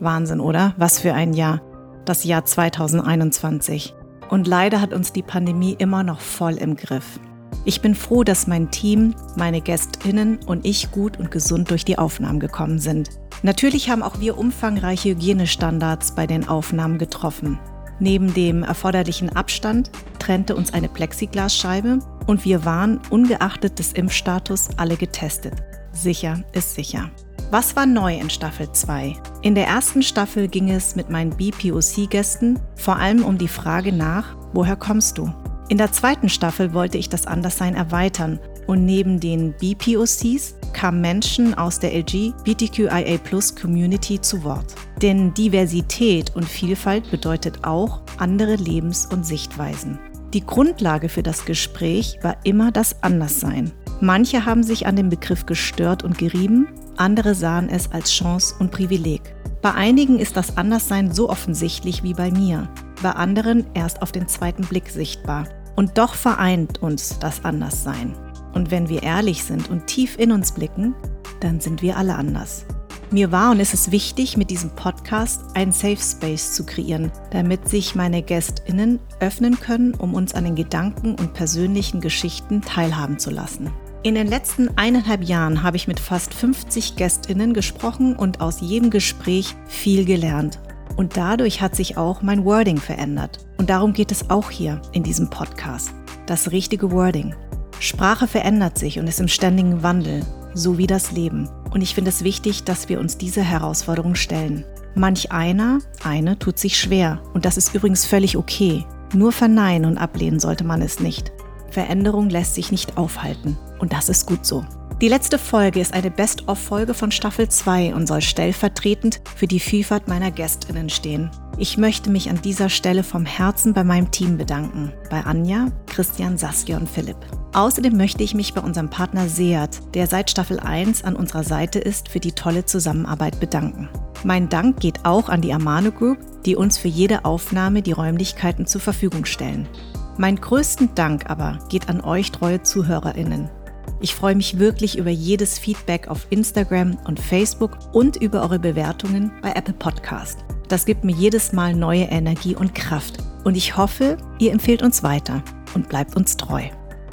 Wahnsinn, oder? Was für ein Jahr. Das Jahr 2021. Und leider hat uns die Pandemie immer noch voll im Griff. Ich bin froh, dass mein Team, meine Gästinnen und ich gut und gesund durch die Aufnahmen gekommen sind. Natürlich haben auch wir umfangreiche Hygienestandards bei den Aufnahmen getroffen. Neben dem erforderlichen Abstand trennte uns eine Plexiglasscheibe und wir waren, ungeachtet des Impfstatus, alle getestet. Sicher ist sicher. Was war neu in Staffel 2? In der ersten Staffel ging es mit meinen BPOC-Gästen vor allem um die Frage nach, woher kommst du? In der zweiten Staffel wollte ich das Anderssein erweitern und neben den BPOCs kamen Menschen aus der LGBTQIA-Plus-Community zu Wort. Denn Diversität und Vielfalt bedeutet auch andere Lebens- und Sichtweisen. Die Grundlage für das Gespräch war immer das Anderssein. Manche haben sich an dem Begriff gestört und gerieben, andere sahen es als Chance und Privileg. Bei einigen ist das Anderssein so offensichtlich wie bei mir, bei anderen erst auf den zweiten Blick sichtbar. Und doch vereint uns das Anderssein. Und wenn wir ehrlich sind und tief in uns blicken, dann sind wir alle anders. Mir war und ist es wichtig, mit diesem Podcast einen Safe Space zu kreieren, damit sich meine GästInnen öffnen können, um uns an den Gedanken und persönlichen Geschichten teilhaben zu lassen. In den letzten eineinhalb Jahren habe ich mit fast 50 Gästinnen gesprochen und aus jedem Gespräch viel gelernt. Und dadurch hat sich auch mein Wording verändert. Und darum geht es auch hier in diesem Podcast. Das richtige Wording. Sprache verändert sich und ist im ständigen Wandel, so wie das Leben. Und ich finde es wichtig, dass wir uns diese Herausforderung stellen. Manch einer, eine tut sich schwer. Und das ist übrigens völlig okay. Nur verneinen und ablehnen sollte man es nicht. Veränderung lässt sich nicht aufhalten. Und das ist gut so. Die letzte Folge ist eine Best-of-Folge von Staffel 2 und soll stellvertretend für die Vielfalt meiner Gästinnen stehen. Ich möchte mich an dieser Stelle vom Herzen bei meinem Team bedanken. Bei Anja, Christian, Saskia und Philipp. Außerdem möchte ich mich bei unserem Partner Seat, der seit Staffel 1 an unserer Seite ist, für die tolle Zusammenarbeit bedanken. Mein Dank geht auch an die Amano Group, die uns für jede Aufnahme die Räumlichkeiten zur Verfügung stellen. Mein größten Dank aber geht an euch treue Zuhörerinnen. Ich freue mich wirklich über jedes Feedback auf Instagram und Facebook und über eure Bewertungen bei Apple Podcast. Das gibt mir jedes Mal neue Energie und Kraft. Und ich hoffe, ihr empfehlt uns weiter und bleibt uns treu.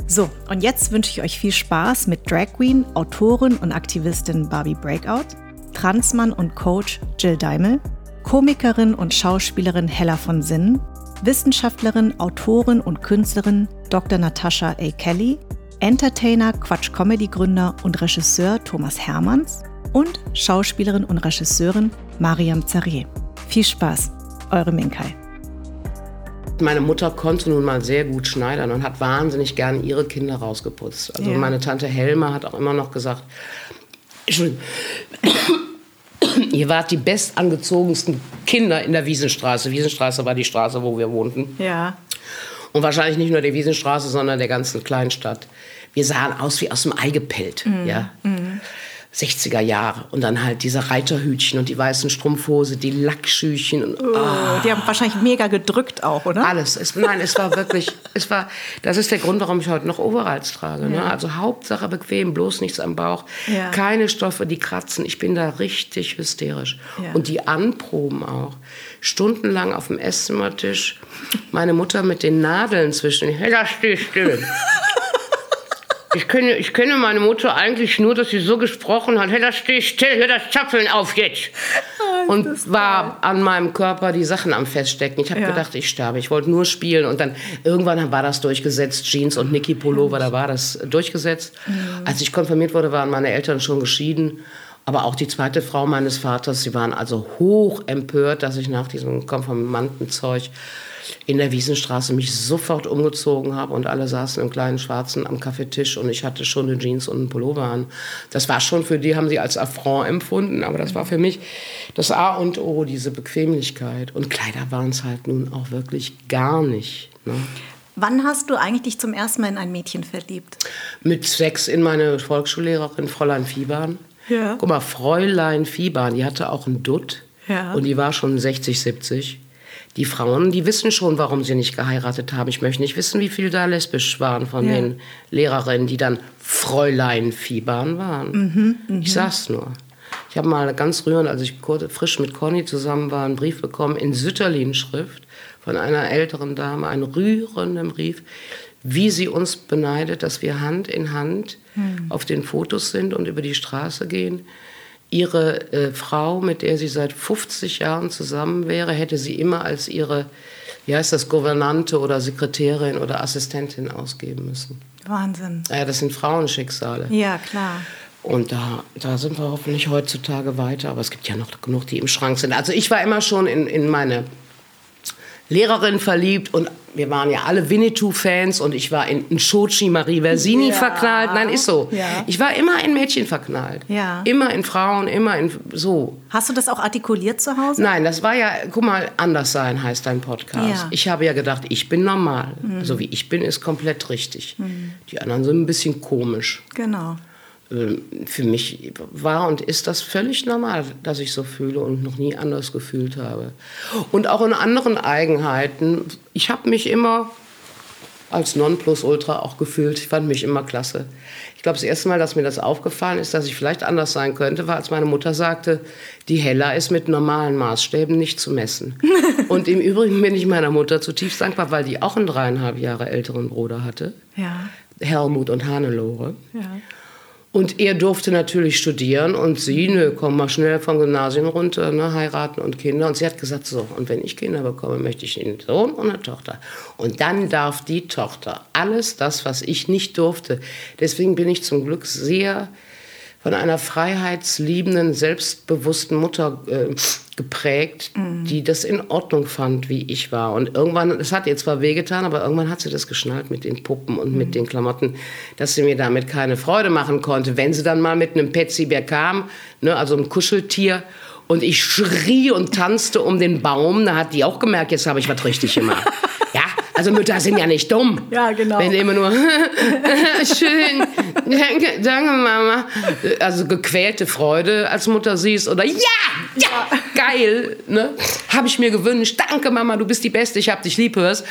So, und jetzt wünsche ich euch viel Spaß mit Drag Queen, Autorin und Aktivistin Barbie Breakout, Transmann und Coach Jill Daimel, Komikerin und Schauspielerin Hella von Sinnen Wissenschaftlerin, Autorin und Künstlerin Dr. Natascha A. Kelly, Entertainer, Quatsch-Comedy-Gründer und Regisseur Thomas Hermanns und Schauspielerin und Regisseurin Mariam Zareh. Viel Spaß, eure Minkai. Meine Mutter konnte nun mal sehr gut schneidern und hat wahnsinnig gerne ihre Kinder rausgeputzt. Also ja. meine Tante Helma hat auch immer noch gesagt, Entschuldigung, Ihr wart die bestangezogensten Kinder in der Wiesenstraße. Wiesenstraße war die Straße, wo wir wohnten. Ja. Und wahrscheinlich nicht nur der Wiesenstraße, sondern der ganzen Kleinstadt. Wir sahen aus wie aus dem Ei gepellt. Mhm. Ja. Mhm. 60er Jahre. Und dann halt diese Reiterhütchen und die weißen Strumpfhose, die Lackschüchen. Und, oh, oh. Die haben wahrscheinlich mega gedrückt auch, oder? Alles. Es, nein, es war wirklich, es war, das ist der Grund, warum ich heute noch Overalls trage. Ne? Ja. Ne? Also Hauptsache bequem, bloß nichts am Bauch. Ja. Keine Stoffe, die kratzen. Ich bin da richtig hysterisch. Ja. Und die Anproben auch. Stundenlang auf dem Esszimmertisch. Meine Mutter mit den Nadeln zwischen. Hey, da steh still. Ich kenne, ich kenne meine Mutter eigentlich nur, dass sie so gesprochen hat, hey, da steh still, hör das Zapfeln auf jetzt. Oh, und war an meinem Körper die Sachen am Feststecken. Ich habe ja. gedacht, ich sterbe. Ich wollte nur spielen. Und dann irgendwann war das durchgesetzt. Jeans und Niki Pullover, da war das durchgesetzt. Mhm. Als ich konfirmiert wurde, waren meine Eltern schon geschieden. Aber auch die zweite Frau meines Vaters, sie waren also hoch empört, dass ich nach diesem Konformantenzeug in der Wiesenstraße mich sofort umgezogen habe und alle saßen im kleinen Schwarzen am Kaffeetisch und ich hatte schon eine Jeans und einen Pullover an. Das war schon für die, haben sie als Affront empfunden, aber das war für mich das A und O, diese Bequemlichkeit. Und Kleider waren es halt nun auch wirklich gar nicht. Ne? Wann hast du eigentlich dich zum ersten Mal in ein Mädchen verliebt? Mit sechs in meine Volksschullehrerin Fräulein Fiebern. Ja. Guck mal, Fräulein Fiebern, die hatte auch einen Dutt. Ja. Und die war schon 60, 70. Die Frauen, die wissen schon, warum sie nicht geheiratet haben. Ich möchte nicht wissen, wie viele da lesbisch waren von ja. den Lehrerinnen, die dann Fräulein Fiebern waren. Mhm, mh. Ich sag's nur. Ich habe mal ganz rührend, als ich frisch mit Conny zusammen war, einen Brief bekommen in Sütterlin-Schrift von einer älteren Dame, einen rührenden Brief, wie sie uns beneidet, dass wir Hand in Hand hm. auf den Fotos sind und über die Straße gehen. Ihre äh, Frau, mit der sie seit 50 Jahren zusammen wäre, hätte sie immer als ihre, wie heißt das, Gouvernante oder Sekretärin oder Assistentin ausgeben müssen. Wahnsinn. Ja, das sind Frauenschicksale. Ja, klar. Und da, da sind wir hoffentlich heutzutage weiter. Aber es gibt ja noch genug, die im Schrank sind. Also ich war immer schon in, in meine Lehrerin verliebt und wir waren ja alle Winnetou-Fans und ich war in, Shochi Marie Versini ja. verknallt. Nein, ist so. Ja. Ich war immer in Mädchen verknallt. Ja. Immer in Frauen, immer in so. Hast du das auch artikuliert zu Hause? Nein, das war ja, guck mal, anders sein heißt dein Podcast. Ich habe ja gedacht, ich bin normal. Mhm. So wie ich bin, ist komplett richtig. Mhm. Die anderen sind ein bisschen komisch. Genau. Ähm, für mich war und ist das völlig normal, dass ich so fühle und noch nie anders gefühlt habe. Und auch in anderen Eigenheiten. Ich habe mich immer als Nonplusultra auch gefühlt. Ich fand mich immer klasse. Ich glaube, das erste Mal, dass mir das aufgefallen ist, dass ich vielleicht anders sein könnte, war, als meine Mutter sagte, die Hella ist mit normalen Maßstäben nicht zu messen. und im Übrigen bin ich meiner Mutter zutiefst dankbar, weil die auch einen dreieinhalb Jahre älteren Bruder hatte. Ja. Helmut und Hannelore. Ja. Und er durfte natürlich studieren und sie, nö, komm mal schnell vom Gymnasium runter, ne, heiraten und Kinder. Und sie hat gesagt, so, und wenn ich Kinder bekomme, möchte ich einen Sohn und eine Tochter. Und dann darf die Tochter alles das, was ich nicht durfte. Deswegen bin ich zum Glück sehr von einer freiheitsliebenden, selbstbewussten Mutter äh, geprägt, mhm. die das in Ordnung fand, wie ich war. Und irgendwann, es hat ihr zwar wehgetan, aber irgendwann hat sie das geschnallt mit den Puppen und mhm. mit den Klamotten, dass sie mir damit keine Freude machen konnte. Wenn sie dann mal mit einem Petsybär kam, ne, also ein Kuscheltier, und ich schrie und tanzte um den Baum, da hat die auch gemerkt, jetzt habe ich was richtig gemacht. ja, also Mütter sind ja nicht dumm. Ja, genau. Wenn immer nur schön, danke, danke Mama. Also gequälte Freude als Mutter siehst oder ja, ja, geil, ne? Habe ich mir gewünscht. Danke Mama, du bist die Beste, ich hab dich lieb, hörst.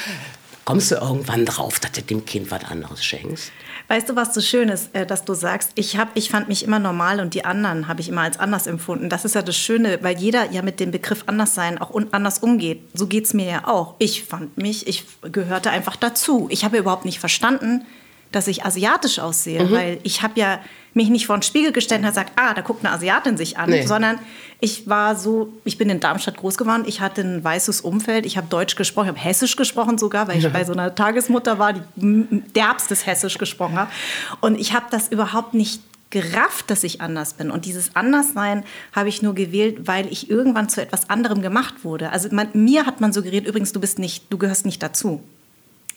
Kommst du irgendwann drauf, dass du dem Kind was anderes schenkst? Weißt du, was so schön ist, äh, dass du sagst, ich, hab, ich fand mich immer normal und die anderen habe ich immer als anders empfunden. Das ist ja das Schöne, weil jeder ja mit dem Begriff Anderssein auch anders umgeht. So geht es mir ja auch. Ich fand mich, ich gehörte einfach dazu. Ich habe überhaupt nicht verstanden, dass ich asiatisch aussehe, mhm. weil ich habe ja mich nicht vor den Spiegel gestellt und gesagt, ah, da guckt eine Asiatin sich an, nee. sondern ich war so, ich bin in Darmstadt groß geworden, ich hatte ein weißes Umfeld, ich habe Deutsch gesprochen, ich habe Hessisch gesprochen sogar, weil ich ja. bei so einer Tagesmutter war, die derbstes Hessisch gesprochen hat. Und ich habe das überhaupt nicht gerafft, dass ich anders bin. Und dieses Anderssein habe ich nur gewählt, weil ich irgendwann zu etwas anderem gemacht wurde. Also man, mir hat man suggeriert, übrigens, du bist nicht, du gehörst nicht dazu.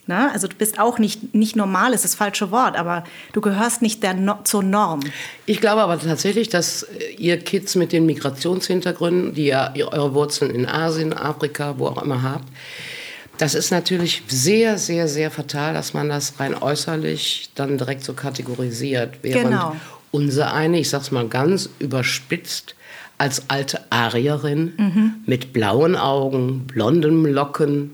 Ne? Also du bist auch nicht, nicht normal, ist das falsche Wort, aber du gehörst nicht der no zur Norm. Ich glaube aber tatsächlich, dass äh, ihr Kids mit den Migrationshintergründen, die ja eure Wurzeln in Asien, Afrika, wo auch immer habt, das ist natürlich sehr, sehr, sehr fatal, dass man das rein äußerlich dann direkt so kategorisiert. Während genau. unser eine, ich sag's mal ganz überspitzt, als alte Arierin mhm. mit blauen Augen, blonden Locken,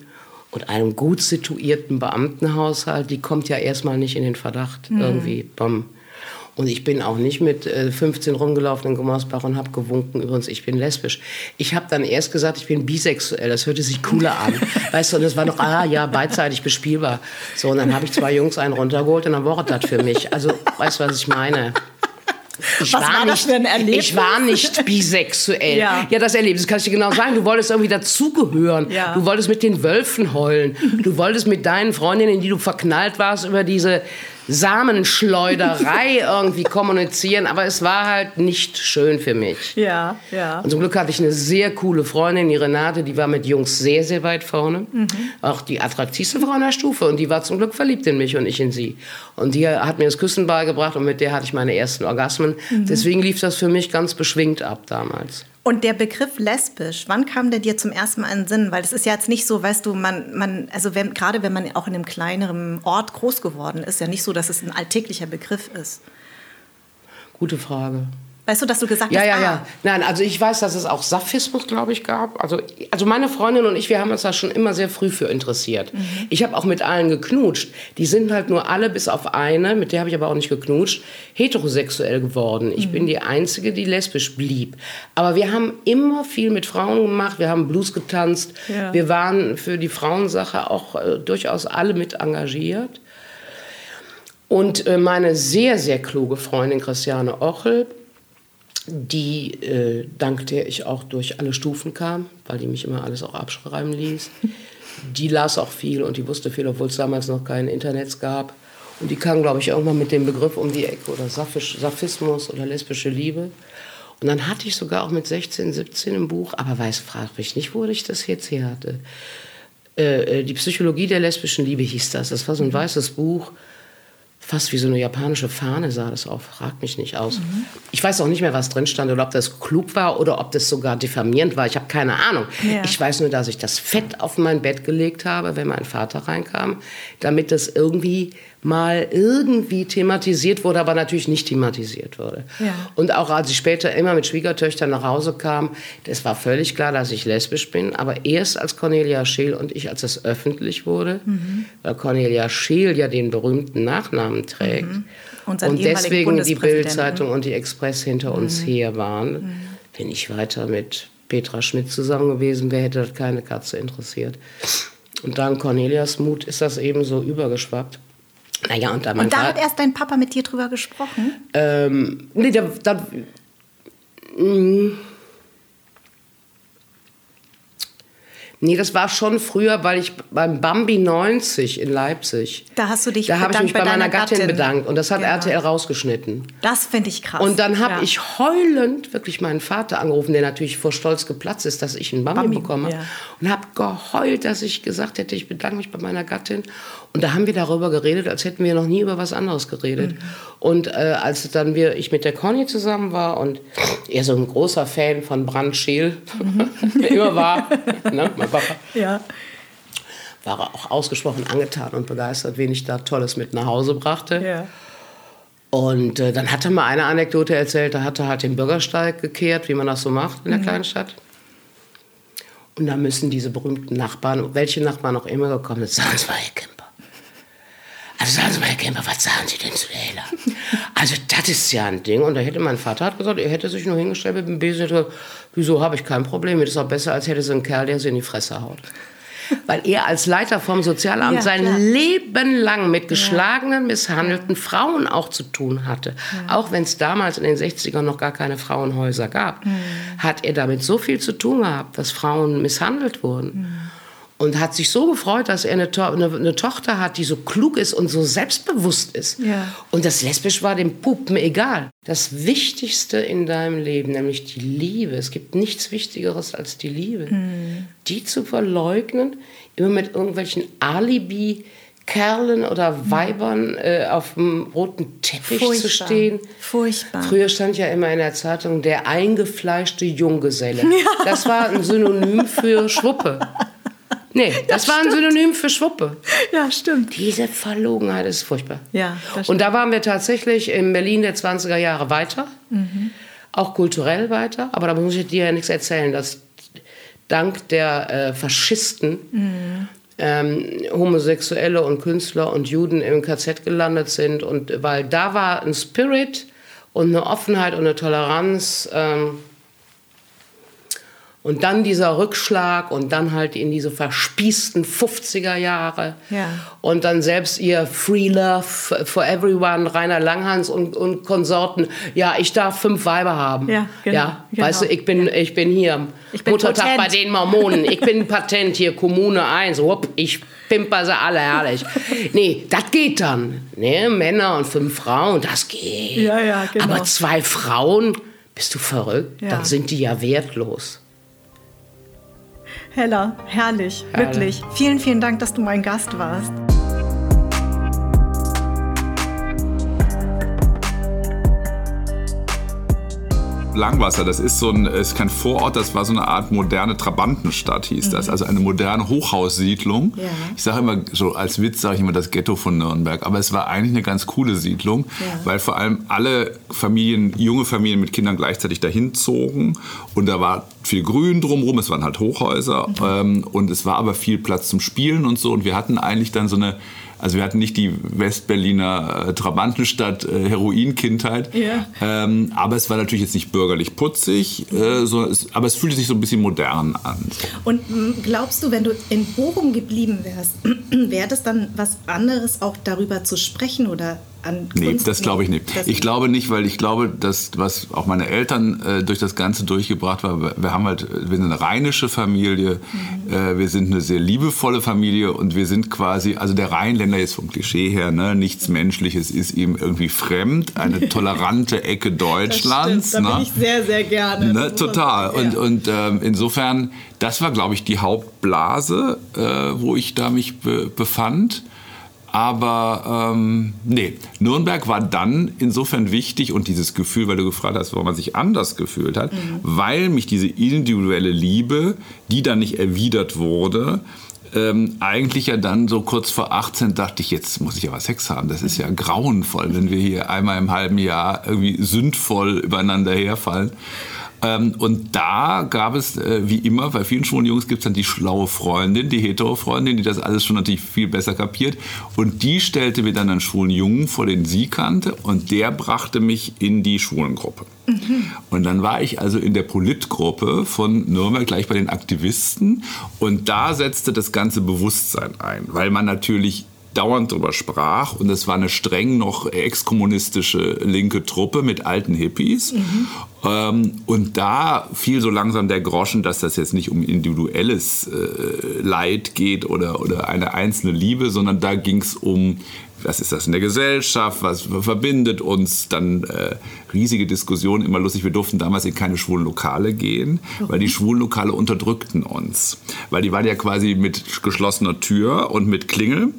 und einem gut situierten Beamtenhaushalt, die kommt ja erstmal nicht in den Verdacht mhm. irgendwie. Bam. Und ich bin auch nicht mit äh, 15 rumgelaufen in Gummersbach und habe gewunken, übrigens, ich bin lesbisch. Ich habe dann erst gesagt, ich bin bisexuell. Das hörte sich cooler an. weißt du, und es war noch, ah ja, beidseitig bespielbar. So, und dann habe ich zwei Jungs einen runtergeholt und dann war das für mich. Also, weißt du, was ich meine? Ich Was war, war nicht, ein Erlebnis? Ich war nicht bisexuell. Ja. ja, das Erlebnis kann ich dir genau sagen. Du wolltest irgendwie dazugehören. Ja. Du wolltest mit den Wölfen heulen. Du wolltest mit deinen Freundinnen, in die du verknallt warst, über diese Samenschleuderei irgendwie kommunizieren, aber es war halt nicht schön für mich. Ja, ja. Und zum Glück hatte ich eine sehr coole Freundin, die Renate, die war mit Jungs sehr, sehr weit vorne. Mhm. Auch die attraktivste Frau in der Stufe. Und die war zum Glück verliebt in mich und ich in sie. Und die hat mir das Küssen beigebracht und mit der hatte ich meine ersten Orgasmen. Mhm. Deswegen lief das für mich ganz beschwingt ab damals. Und der Begriff lesbisch, wann kam der dir zum ersten Mal in den Sinn? Weil das ist ja jetzt nicht so, weißt du, man, man also wenn, gerade wenn man auch in einem kleineren Ort groß geworden ist, ja nicht so, dass es ein alltäglicher Begriff ist. Gute Frage. Weißt du, dass du gesagt ja, hast, ja, ah. ja. Nein, also ich weiß, dass es auch Saphismus, glaube ich, gab. Also, also meine Freundin und ich, wir haben uns da schon immer sehr früh für interessiert. Mhm. Ich habe auch mit allen geknutscht. Die sind halt nur alle, bis auf eine, mit der habe ich aber auch nicht geknutscht, heterosexuell geworden. Ich mhm. bin die Einzige, die lesbisch blieb. Aber wir haben immer viel mit Frauen gemacht. Wir haben Blues getanzt. Ja. Wir waren für die Frauensache auch äh, durchaus alle mit engagiert. Und äh, meine sehr, sehr kluge Freundin Christiane Ochel, die, äh, dank der ich auch durch alle Stufen kam, weil die mich immer alles auch abschreiben ließ. Die las auch viel und die wusste viel, obwohl es damals noch kein Internet gab. Und die kam, glaube ich, irgendwann mit dem Begriff um die Ecke oder Saphisch, Saphismus oder lesbische Liebe. Und dann hatte ich sogar auch mit 16, 17 ein Buch, aber weiß, frag mich nicht, wo ich das jetzt her hatte. Äh, äh, die Psychologie der lesbischen Liebe hieß das. Das war so ein weißes Buch fast wie so eine japanische Fahne sah das auf. Fragt mich nicht aus. Mhm. Ich weiß auch nicht mehr, was drin stand oder ob das klug war oder ob das sogar diffamierend war. Ich habe keine Ahnung. Ja. Ich weiß nur, dass ich das Fett auf mein Bett gelegt habe, wenn mein Vater reinkam, damit das irgendwie mal irgendwie thematisiert wurde, aber natürlich nicht thematisiert wurde. Ja. Und auch als ich später immer mit Schwiegertöchtern nach Hause kam, das war völlig klar, dass ich lesbisch bin, aber erst als Cornelia Scheel und ich, als es öffentlich wurde, mhm. weil Cornelia Scheel ja den berühmten Nachnamen trägt mhm. und, und deswegen die Bildzeitung und die Express hinter mhm. uns her waren, mhm. wenn ich weiter mit Petra Schmidt zusammen gewesen wäre, hätte das keine Katze interessiert. Und dank Cornelias Mut ist das eben so übergeschwappt. Naja, und da, und da hat erst dein Papa mit dir drüber gesprochen? Ähm, nee, da, da mh, mm. Nee, das war schon früher, weil ich beim Bambi 90 in Leipzig. Da hast du dich Da habe ich mich bei, bei meiner Gattin, Gattin, bedankt und das hat genau. RTL rausgeschnitten. Das finde ich krass. Und dann habe ja. ich heulend wirklich meinen Vater angerufen, der natürlich vor Stolz geplatzt ist, dass ich einen Bambi, Bambi bekomme. Ja. Und habe geheult, dass ich gesagt hätte, ich bedanke mich bei meiner Gattin. Und da haben wir darüber geredet, als hätten wir noch nie über was anderes geredet. Mhm. Und äh, als dann wir, ich mit der Conny zusammen war und er so ein großer Fan von Brand Scheel mhm. immer war, ne, mein Papa, ja. war er auch ausgesprochen angetan und begeistert, wen ich da Tolles mit nach Hause brachte. Ja. Und äh, dann hat er mal eine Anekdote erzählt, da hat er halt den Bürgersteig gekehrt, wie man das so macht in der mhm. kleinen Stadt. Und da müssen diese berühmten Nachbarn, welche Nachbarn auch immer gekommen sind, sagen, es war Kim. Also sagen Sie mal, Herr Kemper, was sagen Sie denn zu Ella? Also das ist ja ein Ding. Und da hätte mein Vater hat gesagt, er hätte sich nur hingestellt mit dem Besen und gesagt, wieso habe ich kein Problem Das ist auch besser, als hätte so ein Kerl, der sie in die Fresse haut. Weil er als Leiter vom Sozialamt ja, sein klar. Leben lang mit geschlagenen, misshandelten Frauen auch zu tun hatte. Ja. Auch wenn es damals in den 60ern noch gar keine Frauenhäuser gab, mhm. hat er damit so viel zu tun gehabt, dass Frauen misshandelt wurden. Mhm und hat sich so gefreut, dass er eine, to eine, eine, Tochter hat, die so klug ist und so selbstbewusst ist. Ja. Und das Lesbisch war dem Puppen egal. Das Wichtigste in deinem Leben, nämlich die Liebe, es gibt nichts Wichtigeres als die Liebe, mhm. die zu verleugnen, immer mit irgendwelchen Alibi. Kerlen oder hm. Weibern äh, auf dem roten Teppich Furchtbar. zu stehen. Furchtbar. Früher stand ja immer in der Zeitung der eingefleischte Junggeselle. Ja. Das war ein Synonym für Schwuppe. Nee, das, war ein Synonym für Schwuppe. Ja, stimmt. Diese Verlogenheit ist furchtbar. Ja, das Und da waren wir tatsächlich in Berlin der 20er Jahre weiter. Mhm. Auch kulturell weiter. Aber da muss ich dir ja nichts erzählen, dass dank der äh, Faschisten mhm. ähm, Homosexuelle und Künstler und Juden im KZ gelandet sind. Und weil da war ein Spirit und eine Offenheit und eine Toleranz. Ähm, Und dann dieser Rückschlag und dann halt in diese verspießten 50er Jahre. Ja. Und dann selbst ihr Free Love for Everyone, Rainer Langhans und, und Konsorten. Ja, ich darf fünf Weiber haben. Ja, genau. Ja, genau. Weißt du, ich bin, ich bin hier. Ich bin Muttertag patent. bei den Mormonen. Ich bin Patent hier, Kommune 1. Hup, ich pimper sie alle herrlich. nee, das geht dann. Nee, Männer und fünf Frauen, das geht. Ja, ja, genau. Aber zwei Frauen, bist du verrückt? Ja. Dann sind die ja wertlos. Hella, herrlich, Herrlich. wirklich. Vielen, vielen Dank, dass du mein Gast warst. Langwasser, das ist so ein, ist kein Vorort, das war so eine Art moderne Trabantenstadt, hieß das. Mhm. Also eine moderne Hochhaussiedlung. Ja. Ich sage immer, so als Witz sage ich immer das Ghetto von Nürnberg. Aber es war eigentlich eine ganz coole Siedlung, ja. weil vor allem alle Familien, junge Familien mit Kindern gleichzeitig dahin zogen. Und da war viel Grün drumherum, es waren halt Hochhäuser. Mhm. Ähm, und es war aber viel Platz zum Spielen und so. Und wir hatten eigentlich dann so eine also wir hatten nicht die Westberliner äh, Trabantenstadt äh, Heroinkindheit, ja. ähm, aber es war natürlich jetzt nicht bürgerlich putzig, äh, so, es, aber es fühlte sich so ein bisschen modern an. Und glaubst du, wenn du in Bochum geblieben wärst, wäre das dann was anderes auch darüber zu sprechen oder an Kunst? Nee, das glaube ich nicht. Ich glaube nicht, weil ich glaube, dass was auch meine Eltern äh, durch das Ganze durchgebracht war, wir haben halt, wir sind eine rheinische Familie, mhm. äh, wir sind eine sehr liebevolle Familie und wir sind quasi, also der Rheinländer jetzt vom Klischee her, ne, nichts Menschliches ist ihm irgendwie fremd, eine tolerante Ecke Deutschlands. Das stimmt, da ne? bin ich sehr, sehr gerne. Ne, total. Ja. Und, und ähm, insofern, das war, glaube ich, die Hauptblase, äh, wo ich da mich be befand. Aber ähm, nee, Nürnberg war dann insofern wichtig und dieses Gefühl, weil du gefragt hast, warum man sich anders gefühlt hat, mhm. weil mich diese individuelle Liebe, die dann nicht erwidert wurde, ähm, eigentlich ja dann so kurz vor 18 dachte ich, jetzt muss ich aber Sex haben. Das ist ja grauenvoll, wenn wir hier einmal im halben Jahr irgendwie sündvoll übereinander herfallen. Ähm, und da gab es, äh, wie immer, bei vielen schwulen Jungs gibt es dann die schlaue Freundin, die hetero-Freundin, die das alles schon natürlich viel besser kapiert. Und die stellte mir dann einen schwulen Jungen vor, den sie kannte. Und der brachte mich in die Schwulengruppe. Mhm. Und dann war ich also in der Politgruppe von Nürnberg gleich bei den Aktivisten. Und da setzte das ganze Bewusstsein ein, weil man natürlich dauernd darüber sprach. Und es war eine streng noch exkommunistische linke Truppe mit alten Hippies. Mhm. Ähm, und da fiel so langsam der Groschen, dass das jetzt nicht um individuelles äh, Leid geht oder, oder eine einzelne Liebe, sondern da ging es um was ist das in der Gesellschaft, was verbindet uns, dann äh, riesige Diskussionen, immer lustig, wir durften damals in keine schwulen Lokale gehen, mhm. weil die schwulen Lokale unterdrückten uns, weil die waren ja quasi mit geschlossener Tür und mit Klingel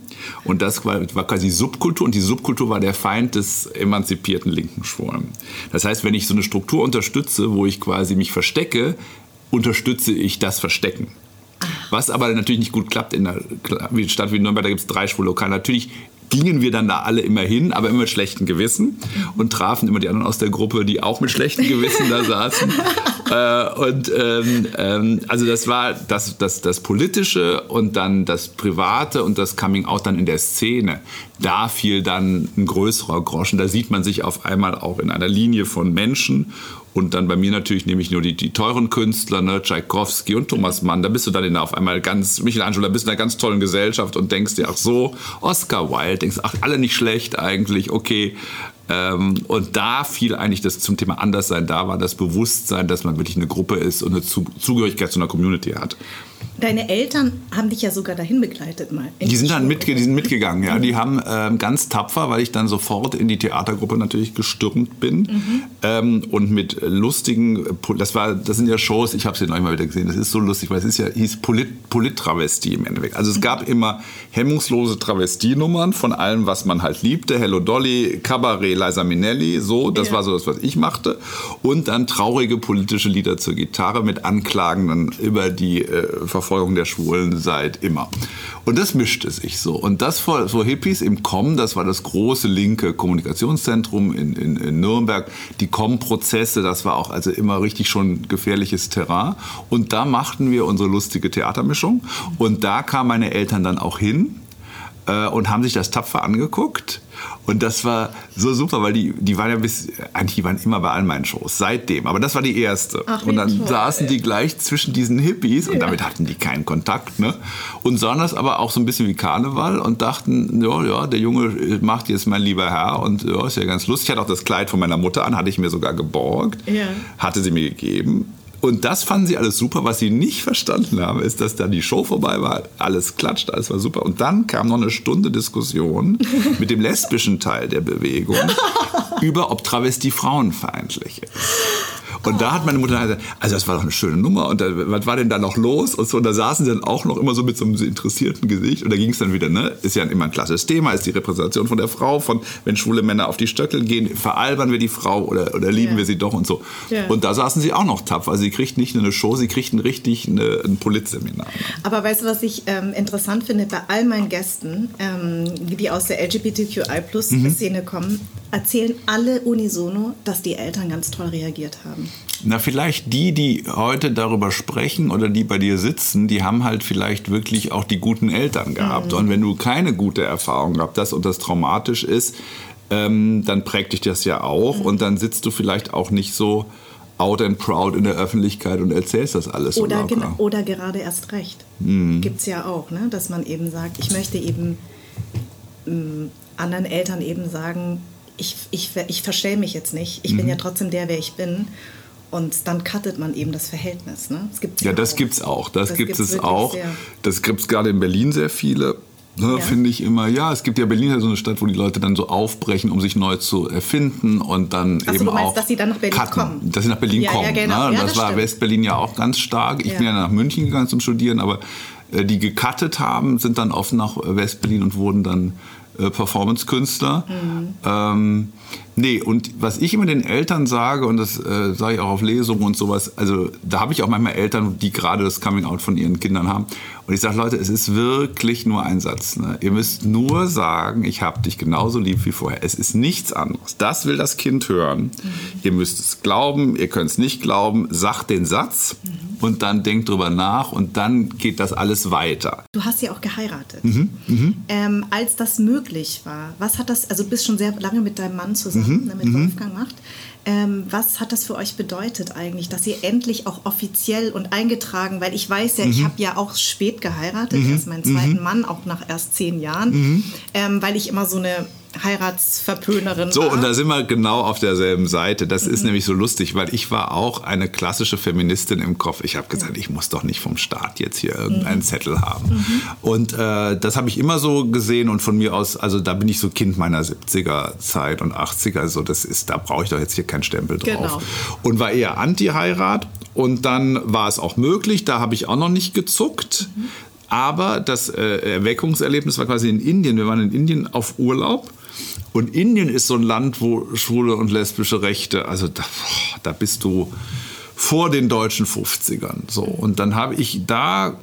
und das war, war quasi Subkultur und die Subkultur war der Feind des emanzipierten linken Schwulen. Das heißt, wenn ich so eine Struktur unterstütze, wo ich quasi mich verstecke, unterstütze ich das Verstecken. Was aber natürlich nicht gut klappt in einer Stadt wie Nürnberg, da gibt es drei Schwullokale. Natürlich gingen wir dann da alle immer hin, aber immer mit schlechtem Gewissen und trafen immer die anderen aus der Gruppe, die auch mit schlechtem Gewissen da saßen. äh, und ähm, ähm, also das war das, das, das Politische und dann das Private und das Coming Out dann in der Szene. Da fiel dann ein größerer Groschen. Da sieht man sich auf einmal auch in einer Linie von Menschen und dann bei mir natürlich nehme ich nur die, die teuren Künstler, ne, Tchaikovsky und Thomas Mann. Da bist du dann auf einmal ganz, Michelangelo, da bist du in einer ganz tollen Gesellschaft und denkst dir, ach so, Oscar Wilde, denkst, ach, alle nicht schlecht eigentlich, okay. Ähm, und da fiel eigentlich das zum Thema Anderssein, da war das Bewusstsein, dass man wirklich eine Gruppe ist und eine Zugehörigkeit zu einer Community hat. Deine Eltern haben dich ja sogar dahin begleitet mal. Die sind dann mit, die sind mitgegangen, ja. Mhm. Die haben ähm, ganz tapfer, weil ich dann sofort in die Theatergruppe natürlich gestürmt bin mhm. ähm, und mit lustigen, das war, das sind ja Shows, ich habe sie noch mal wieder gesehen, das ist so lustig, weil es ist ja, hieß Polit, Polit-Travestie im Endeffekt. Also es mhm. gab immer hemmungslose Travestienummern von allem, was man halt liebte. Hello Dolly, Cabaret, Liza Minnelli, so, das ja. war so das, was ich machte. Und dann traurige politische Lieder zur Gitarre mit Anklagen über die äh, Verfolgung der Schwulen seit immer. Und das mischte sich so. Und das vor so Hippies im COM, das war das große linke Kommunikationszentrum in, in, in Nürnberg. Die COM-Prozesse, das war auch also immer richtig schon gefährliches Terrain. Und da machten wir unsere lustige Theatermischung. Und da kamen meine Eltern dann auch hin äh, und haben sich das tapfer angeguckt Und das war so super, weil die, die waren ja bis, eigentlich die waren immer bei all meinen Shows, seitdem. Aber das war die erste. Ach, und dann toll, saßen die gleich zwischen diesen Hippies und damit hatten die keinen Kontakt. Ne? Und sahen das aber auch so ein bisschen wie Karneval und dachten, ja, ja, der Junge macht jetzt mein lieber Herr und ja, ist ja ganz lustig. Ich hatte auch das Kleid von meiner Mutter an, hatte ich mir sogar geborgt, ja. hatte sie mir gegeben. Und das fanden sie alles super. Was sie nicht verstanden haben, ist, dass da die Show vorbei war, alles klatscht, alles war super. Und dann kam noch eine Stunde Diskussion mit dem lesbischen Teil der Bewegung über, ob Travestie frauenfeindlich ist. Und da hat meine Mutter gesagt, also das war doch eine schöne Nummer. Und da, was war denn da noch los? Und, so, und da saßen sie dann auch noch immer so mit so einem interessierten Gesicht. Und da ging es dann wieder, ne, ist ja immer ein klassisches Thema, ist die Repräsentation von der Frau, von wenn schwule Männer auf die Stöckel gehen, veralbern wir die Frau oder, oder lieben ja. wir sie doch und so. Ja. Und da saßen sie auch noch tapfer. Also sie kriegten nicht nur eine Show, sie kriegten richtig eine, ein Politseminar. Aber weißt du, was ich ähm, interessant finde bei all meinen Gästen, ähm, die aus der LGBTQI-Plus-Szene mhm. kommen, erzählen alle unisono, dass die Eltern ganz toll reagiert haben. Na, vielleicht die, die heute darüber sprechen oder die bei dir sitzen, die haben halt vielleicht wirklich auch die guten Eltern gehabt. Mhm. Und wenn du keine gute Erfahrung gehabt hast und das traumatisch ist, ähm, dann prägt dich das ja auch. Mhm. Und dann sitzt du vielleicht auch nicht so out and proud in der Öffentlichkeit und erzählst das alles. Oder, so oder gerade erst recht. Mhm. Gibt es ja auch, ne? dass man eben sagt, ich möchte eben ähm, anderen Eltern eben sagen, ich, ich, ich verstelle mich jetzt nicht. Ich mhm. bin ja trotzdem der, wer ich bin. Und dann cuttet man eben das Verhältnis. Ne? Das gibt's ja, ja das gibt es auch. Das, das gibt es auch. Sehr. Das gibt es gerade in Berlin sehr viele. Ne, ja. Finde ich immer, ja, es gibt ja Berlin ja so eine Stadt, wo die Leute dann so aufbrechen, um sich neu zu erfinden und dann Ach eben so, du meinst, auch. dass sie dann nach Berlin cutten, kommen? Dass sie nach Berlin ja, kommen. Ja, genau. ne? das, das, war Westberlin ja auch ganz stark. Ich bin ja nach München gegangen zum Studieren, aber äh, die gecuttet haben, sind dann oft nach Westberlin und wurden dann äh, Performance-Künstler. Mhm. Ähm, nee, und was ich immer den Eltern sage, und das äh, sage ich auch auf Lesungen und sowas, also da habe ich auch manchmal Eltern, die gerade das Coming-out von ihren Kindern haben. Und ich sage, Leute, es ist wirklich nur ein Satz. Ne? Ihr müsst nur sagen, ich habe dich genauso lieb wie vorher. Es ist nichts anderes. Das will das Kind hören. Mhm. Ihr müsst es glauben, ihr könnt es nicht glauben. Sagt den Satz mhm. und dann denkt drüber nach und dann geht das alles weiter. Du hast ja auch geheiratet. Mhm. mhm. Ähm, als das möglich war, was hat das, also du bist schon sehr lange mit deinem Mann zusammen, mhm. ne, mit mhm. Wolfgang Macht. Ähm, was hat das für euch bedeutet eigentlich, dass ihr endlich auch offiziell und eingetragen, weil ich weiß ja, mhm. ich habe ja auch spät geheiratet, mhm. erst meinen zweiten mhm. Mann, auch nach erst zehn Jahren, mhm. ähm, weil ich immer so eine Heiratsverpönerin so, war. und da sind wir genau auf derselben Seite. Das mhm. ist nämlich so lustig, weil ich war auch eine klassische Feministin im Kopf. Ich habe gesagt, ich muss doch nicht vom Staat jetzt hier irgendeinen mhm. Zettel haben. Mhm. Und äh, das habe ich immer so gesehen und von mir aus, also da bin ich so Kind meiner 70er Zeit und 80er. Also das ist, da brauche ich doch jetzt hier keinen Stempel drauf. Genau. Und war eher Anti-Heirat. Und dann war es auch möglich, da habe ich auch noch nicht gezuckt. Aber das äh, Erweckungserlebnis war quasi in Indien. Wir waren in Indien auf Urlaub und Indien ist so ein Land, wo schwule und lesbische Rechte, also da, da bist du vor den deutschen 50ern. So. Und dann habe ich da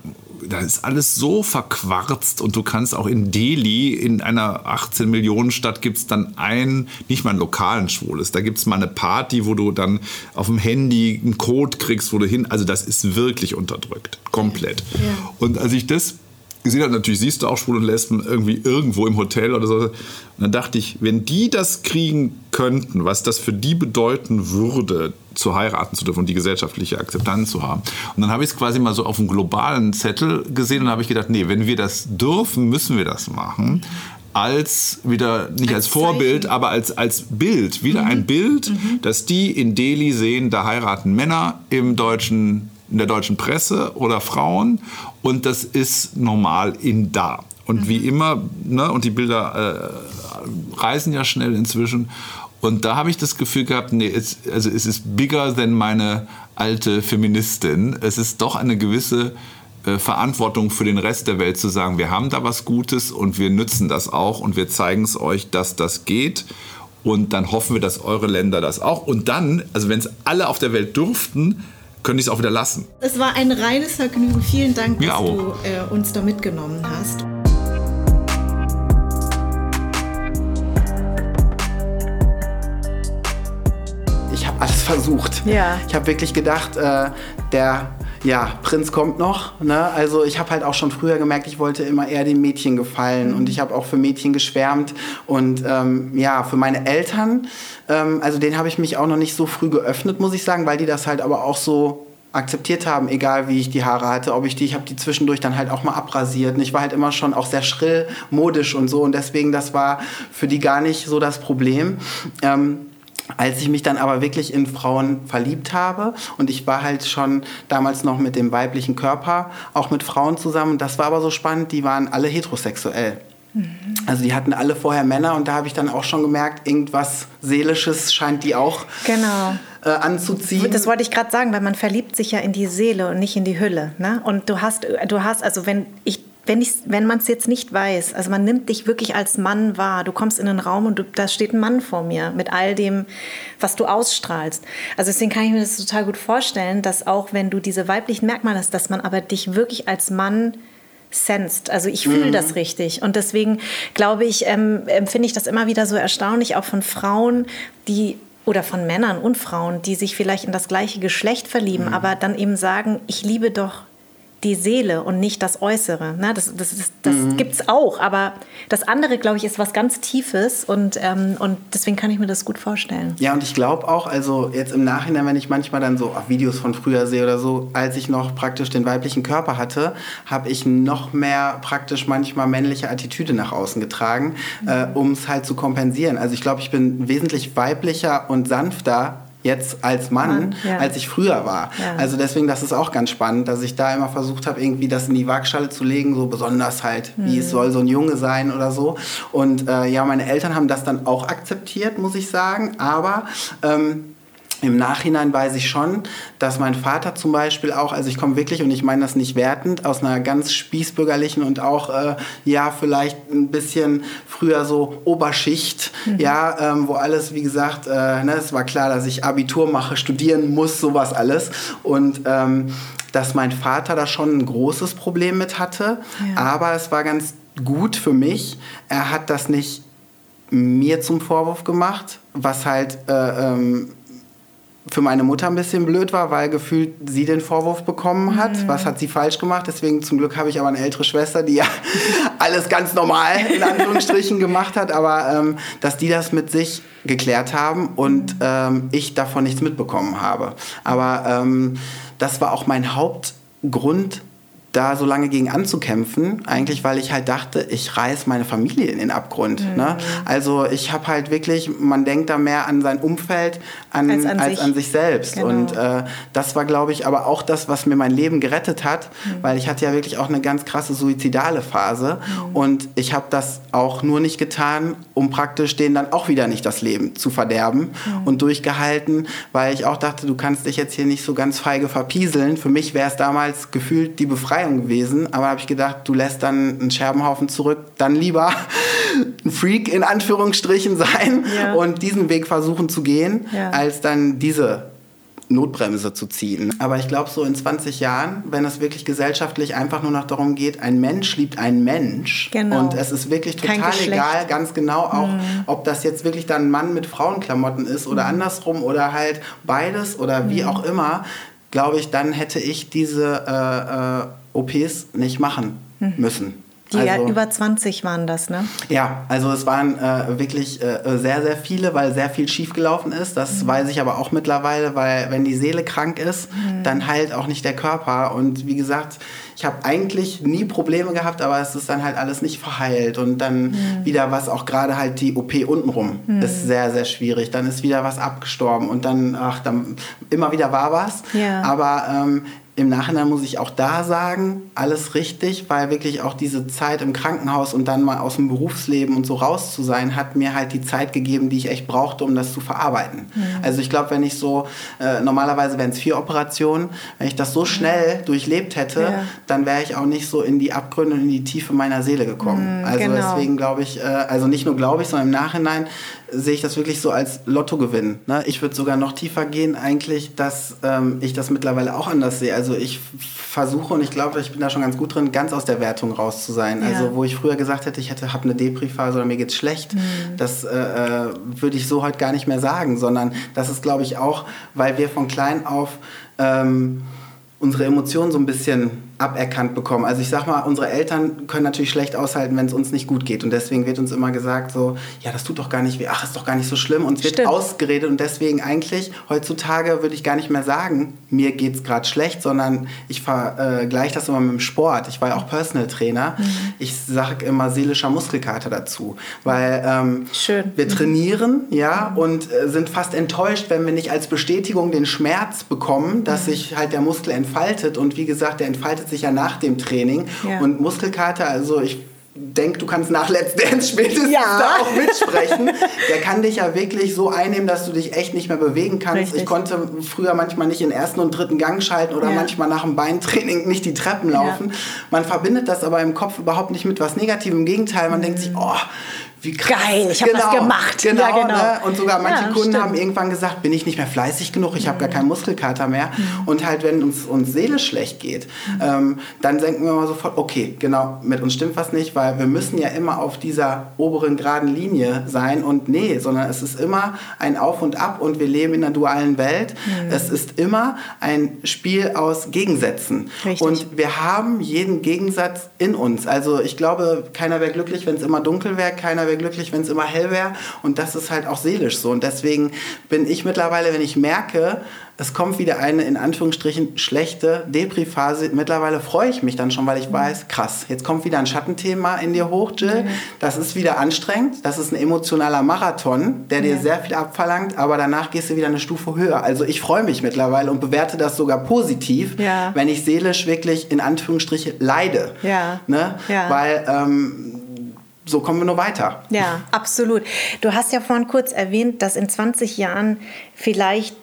da ist alles so verquarzt und du kannst auch in Delhi, in einer 18 Millionen Stadt, gibt es dann einen, nicht mal einen lokalen Schwules, da gibt es mal eine Party, wo du dann auf dem Handy einen Code kriegst, wo du hin, also das ist wirklich unterdrückt, komplett. Ja. Und als ich das gesehen habe, natürlich siehst du auch Schwule und Lesben irgendwie irgendwo im Hotel oder so. Und dann dachte ich, wenn die das kriegen könnten, was das für die bedeuten würde, zu heiraten zu dürfen und die gesellschaftliche Akzeptanz zu haben. Und dann habe ich es quasi mal so auf einem globalen Zettel gesehen und habe ich gedacht, nee, wenn wir das dürfen, müssen wir das machen als wieder nicht als, als Vorbild, aber als, als Bild, wieder mhm. ein Bild, mhm. dass die in Delhi sehen, da heiraten Männer im deutschen in der deutschen Presse oder Frauen und das ist normal in da. Und mhm. wie immer, ne, und die Bilder äh, reisen ja schnell inzwischen. Und da habe ich das Gefühl gehabt, nee, es, also es ist bigger than meine alte Feministin. Es ist doch eine gewisse äh, Verantwortung für den Rest der Welt zu sagen, wir haben da was Gutes und wir nützen das auch und wir zeigen es euch, dass das geht. Und dann hoffen wir, dass eure Länder das auch. Und dann, also wenn es alle auf der Welt durften, könnte ich es auch wieder lassen. Es war ein reines Vergnügen. Vielen Dank, dass ja, du äh, uns da mitgenommen hast. Ich habe alles versucht. Ja. Ich habe wirklich gedacht, äh, der ja, Prinz kommt noch. Ne? Also ich habe halt auch schon früher gemerkt, ich wollte immer eher den Mädchen gefallen und ich habe auch für Mädchen geschwärmt und ähm, ja, für meine Eltern, ähm, also denen habe ich mich auch noch nicht so früh geöffnet, muss ich sagen, weil die das halt aber auch so akzeptiert haben, egal wie ich die Haare hatte, ob ich die, ich habe die zwischendurch dann halt auch mal abrasiert. Und ich war halt immer schon auch sehr schrill, modisch und so und deswegen, das war für die gar nicht so das Problem. Ähm, als ich mich dann aber wirklich in Frauen verliebt habe und ich war halt schon damals noch mit dem weiblichen Körper, auch mit Frauen zusammen, das war aber so spannend, die waren alle heterosexuell. Mhm. Also die hatten alle vorher Männer und da habe ich dann auch schon gemerkt, irgendwas Seelisches scheint die auch genau. äh, anzuziehen. Das wollte ich gerade sagen, weil man verliebt sich ja in die Seele und nicht in die Hülle. Ne? Und du hast, du hast, also wenn ich wenn, ich, wenn man es jetzt nicht weiß, also man nimmt dich wirklich als Mann wahr, du kommst in einen Raum und du, da steht ein Mann vor mir mit all dem, was du ausstrahlst. Also deswegen kann ich mir das total gut vorstellen, dass auch wenn du diese weiblichen Merkmale hast, dass man aber dich wirklich als Mann sensed. Also ich fühle mhm. das richtig. Und deswegen glaube ich, ähm, empfinde ich das immer wieder so erstaunlich, auch von Frauen, die oder von Männern und Frauen, die sich vielleicht in das gleiche Geschlecht verlieben, mhm. aber dann eben sagen, ich liebe doch die Seele und nicht das Äußere. Ne? Das, das, das, das mhm. gibt es auch, aber das andere, glaube ich, ist was ganz Tiefes und, ähm, und deswegen kann ich mir das gut vorstellen. Ja, und ich glaube auch, also jetzt im Nachhinein, wenn ich manchmal dann so Videos von früher sehe oder so, als ich noch praktisch den weiblichen Körper hatte, habe ich noch mehr praktisch manchmal männliche Attitüde nach außen getragen, mhm. äh, um es halt zu kompensieren. Also ich glaube, ich bin wesentlich weiblicher und sanfter jetzt als Mann, Mann ja. als ich früher war. Ja. Also deswegen, das ist auch ganz spannend, dass ich da immer versucht habe, irgendwie das in die Waagschale zu legen, so besonders halt, mhm. wie es mhm. soll so ein Junge sein oder so. Und äh, ja, meine Eltern haben das dann auch akzeptiert, muss ich sagen. Aber ähm, im Nachhinein weiß ich schon, dass mein Vater zum Beispiel auch, also ich komme wirklich, und ich meine das nicht wertend, aus einer ganz spießbürgerlichen und auch, äh, ja, vielleicht ein bisschen früher so Oberschicht, mhm. ja, ähm, wo alles, wie gesagt, äh, ne, es war klar, dass ich Abitur mache, studieren muss, sowas alles. Und ähm, dass mein Vater da schon ein großes Problem mit hatte, ja. aber es war ganz gut für mich. Er hat das nicht mir zum Vorwurf gemacht, was halt äh, ähm, für meine Mutter ein bisschen blöd war, weil gefühlt sie den Vorwurf bekommen hat. Mhm. Was hat sie falsch gemacht? Deswegen zum Glück habe ich aber eine ältere Schwester, die ja alles ganz normal in Anführungsstrichen gemacht hat, aber ähm, dass die das mit sich geklärt haben und ähm, ich davon nichts mitbekommen habe. Aber ähm, das war auch mein Hauptgrund, da so lange gegen anzukämpfen, eigentlich weil ich halt dachte, ich reiß meine Familie in den Abgrund. Mhm. Ne? Also ich habe halt wirklich, man denkt da mehr an sein Umfeld an, als, an, als sich. an sich. selbst. Genau. Und äh, das war, glaube ich, aber auch das, was mir mein Leben gerettet hat, mhm. weil ich hatte ja wirklich auch eine ganz krasse suizidale Phase. Mhm. Und ich habe das auch nur nicht getan, um praktisch denen dann auch wieder nicht das Leben zu verderben mhm. und durchgehalten, weil ich auch dachte, du kannst dich jetzt hier nicht so ganz feige verpieseln. Für mich wäre es damals gefühlt die Befreiung Befreiung gewesen. Aber habe ich gedacht, du lässt dann einen Scherbenhaufen zurück, dann lieber ein Freak in Anführungsstrichen sein ja. und diesen Weg versuchen zu gehen, ja. als dann diese Notbremse zu ziehen. Aber ich glaube, so in 20 Jahren, wenn es wirklich gesellschaftlich einfach nur noch darum geht, ein Mensch liebt einen Mensch genau. und es ist wirklich total egal, ganz genau auch, mhm. ob das jetzt wirklich dann ein Mann mit Frauenklamotten ist oder mhm. andersrum oder halt beides oder wie mhm. auch immer, glaube ich, dann hätte ich diese äh, äh, OPs nicht machen hm. müssen. Die also, ja über 20 waren das, ne? Ja, also es waren äh, wirklich äh, sehr, sehr viele, weil sehr viel schiefgelaufen ist. Das mhm. weiß ich aber auch mittlerweile, weil wenn die Seele krank ist, mhm. dann heilt auch nicht der Körper. Und wie gesagt, ich habe eigentlich nie Probleme gehabt, aber es ist dann halt alles nicht verheilt. Und dann mhm. wieder was, auch gerade halt die OP untenrum, mhm. ist sehr, sehr schwierig. Dann ist wieder was abgestorben und dann, ach, dann immer wieder war was. Ja. Aber ähm, im Nachhinein muss ich auch da sagen, alles richtig, weil wirklich auch diese Zeit im Krankenhaus und dann mal aus dem Berufsleben und so raus zu sein, hat mir halt die Zeit gegeben, die ich echt brauchte, um das zu verarbeiten. Mhm. Also ich glaube, wenn ich so, äh, normalerweise wären es vier Operationen, wenn ich das so schnell mhm. durchlebt hätte, ja. dann wäre ich auch nicht so in die Abgründe und in die Tiefe meiner Seele gekommen. Mhm, also genau. deswegen glaube ich, äh, also nicht nur glaube ich, sondern im Nachhinein sehe ich das wirklich so als Lottogewinn. Ne? Ich würde sogar noch tiefer gehen eigentlich, dass ähm, ich das mittlerweile auch anders sehe. Also ich versuche und ich glaube, ich bin da schon ganz gut drin, ganz aus der Wertung raus zu sein. Ja. Also wo ich früher gesagt hätte, ich hätte habe eine Depri-Phase oder mir geht's schlecht, mhm. das äh, äh, würde ich so heute gar nicht mehr sagen, sondern das ist, glaube ich, auch, weil wir von klein auf ähm, unsere Emotionen so ein bisschen aberkannt bekommen. Also ich sag mal, unsere Eltern können natürlich schlecht aushalten, wenn es uns nicht gut geht. Und deswegen wird uns immer gesagt so, ja, das tut doch gar nicht weh, ach, ist doch gar nicht so schlimm. Und es wird Stimmt. ausgeredet und deswegen eigentlich heutzutage würde ich gar nicht mehr sagen, mir geht es gerade schlecht, sondern ich vergleiche das immer mit dem Sport. Ich war ja auch Personal Trainer. Mhm. Ich sage immer seelischer Muskelkater dazu, weil ähm, wir trainieren, ja, mhm. und äh, sind fast enttäuscht, wenn wir nicht als Bestätigung den Schmerz bekommen, dass mhm. sich halt der Muskel entfaltet. Und wie gesagt, der entfaltet sich ja nach dem Training. Ja. Und Muskelkater, also ich denke, du kannst nach Let's Dance spätestens ja. da auch mitsprechen. Der kann dich ja wirklich so einnehmen, dass du dich echt nicht mehr bewegen kannst. Richtig. Ich konnte früher manchmal nicht in ersten und dritten Gang schalten oder ja. manchmal nach dem Beintraining nicht die Treppen laufen. Man verbindet das aber im Kopf überhaupt nicht mit was Negativem. Im Gegenteil, man mhm. denkt sich, oh, wie krass. Geil, ich habe genau, was gemacht. Genau, ja, genau. Ne? Und sogar manche ja, Kunden stimmt. haben irgendwann gesagt, bin ich nicht mehr fleißig genug, ich habe gar keinen Muskelkater mehr. Mhm. Und halt, wenn uns, uns Seele schlecht geht, mhm. ähm, dann denken wir mal sofort, okay, genau, mit uns stimmt was nicht, weil wir müssen ja immer auf dieser oberen geraden Linie sein. Und nee, sondern es ist immer ein Auf und Ab und wir leben in einer dualen Welt. Mhm. Es ist immer ein Spiel aus Gegensätzen. Richtig. Und wir haben jeden Gegensatz in uns. Also ich glaube, keiner wäre glücklich, wenn es immer dunkel wäre, keiner wäre wäre glücklich, wenn es immer hell wäre. Und das ist halt auch seelisch so. Und deswegen bin ich mittlerweile, wenn ich merke, es kommt wieder eine in Anführungsstrichen schlechte Depri-Phase. Mittlerweile freue ich mich dann schon, weil ich mhm. weiß, krass, jetzt kommt wieder ein Schattenthema in dir hoch, Jill. Mhm. Das ist wieder anstrengend. Das ist ein emotionaler Marathon, der dir ja. sehr viel abverlangt, aber danach gehst du wieder eine Stufe höher. Also ich freue mich mittlerweile und bewerte das sogar positiv, ja. wenn ich seelisch wirklich in Anführungsstrichen leide. Ja. Ne? Weil ähm, so kommen wir nur weiter. Ja, absolut. Du hast ja vorhin kurz erwähnt, dass in 20 Jahren vielleicht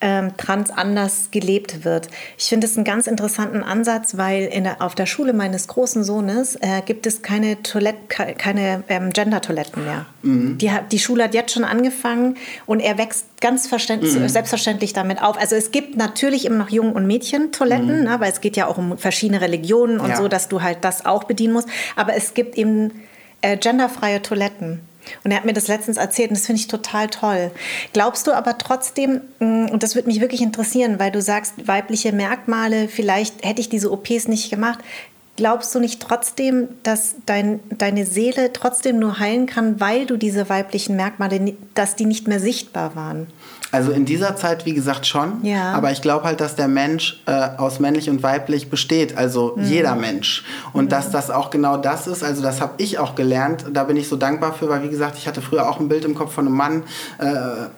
ähm, trans anders gelebt wird. Ich finde es einen ganz interessanten Ansatz, weil in der, auf der Schule meines großen Sohnes äh, gibt es keine, Toilette, keine ähm, Gender-Toiletten mehr. Mhm. Die, die Schule hat jetzt schon angefangen und er wächst ganz mhm. selbstverständlich damit auf. Also es gibt natürlich immer noch Jungen- und Mädchen-Toiletten, mhm. ne, weil es geht ja auch um verschiedene Religionen und ja. so, dass du halt das auch bedienen musst. Aber es gibt eben äh, genderfreie Toiletten. Und er hat mir das letztens erzählt und das finde ich total toll. Glaubst du aber trotzdem, mm, und das würde mich wirklich interessieren, weil du sagst, weibliche Merkmale, vielleicht hätte ich diese OPs nicht gemacht. Glaubst du nicht trotzdem, dass dein, deine Seele trotzdem nur heilen kann, weil du diese weiblichen Merkmale, dass die nicht mehr sichtbar waren? Also in dieser Zeit, wie gesagt, schon. Ja. Aber ich glaube halt, dass der Mensch äh, aus männlich und weiblich besteht. Also mhm. jeder Mensch. Und mhm. dass das auch genau das ist. Also das habe ich auch gelernt. Da bin ich so dankbar für, weil wie gesagt, ich hatte früher auch ein Bild im Kopf von einem Mann. Äh,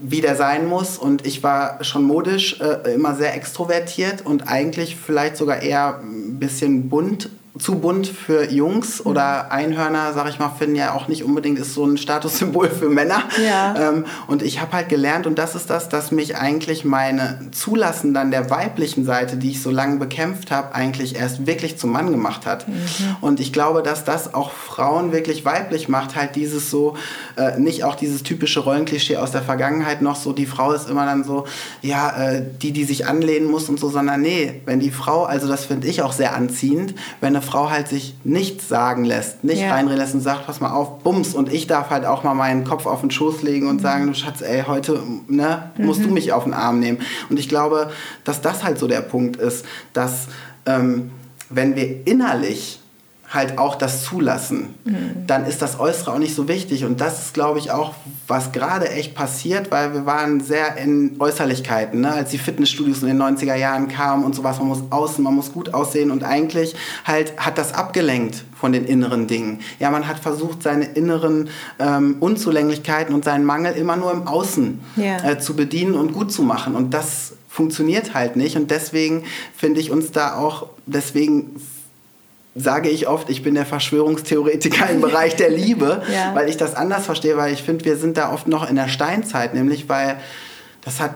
wie der sein muss. Und ich war schon modisch äh, immer sehr extrovertiert und eigentlich vielleicht sogar eher ein bisschen bunt zu bunt für Jungs mhm. oder Einhörner, sag ich mal, finden ja auch nicht unbedingt ist so ein Statussymbol für Männer. Ja. Ähm, und ich habe halt gelernt, und das ist das, dass mich eigentlich meine Zulassen dann der weiblichen Seite, die ich so lange bekämpft habe, eigentlich erst wirklich zum Mann gemacht hat. Mhm. Und ich glaube, dass das auch Frauen wirklich weiblich macht, halt dieses so, äh, nicht auch dieses typische Rollenklischee aus der Vergangenheit noch so, die Frau ist immer dann so, ja, äh, die, die sich anlehnen muss und so, sondern nee, wenn die Frau, also das finde ich auch sehr anziehend, wenn eine Frau halt sich nichts sagen lässt, nicht ja. reinreden lässt und sagt, pass mal auf, bums. Und ich darf halt auch mal meinen Kopf auf den Schoß legen und mhm. sagen, Schatz, ey, heute ne, musst du mhm. mich auf den Arm nehmen. Und ich glaube, dass das halt so der Punkt ist, dass ähm, wenn wir innerlich halt auch das zulassen, mhm. dann ist das Äußere auch nicht so wichtig. Und das ist, glaube ich, auch, was gerade echt passiert, weil wir waren sehr in Äußerlichkeiten, ne? als die Fitnessstudios in den 90er Jahren kamen und sowas. Man muss außen, man muss gut aussehen und eigentlich halt hat das abgelenkt von den inneren Dingen. Ja, man hat versucht, seine inneren ähm, Unzulänglichkeiten und seinen Mangel immer nur im Außen yeah. äh, zu bedienen und gut zu machen. Und das funktioniert halt nicht. Und deswegen finde ich uns da auch, deswegen sage ich oft, ich bin der Verschwörungstheoretiker im Bereich der Liebe, ja. weil ich das anders verstehe, weil ich finde, wir sind da oft noch in der Steinzeit, nämlich weil das hat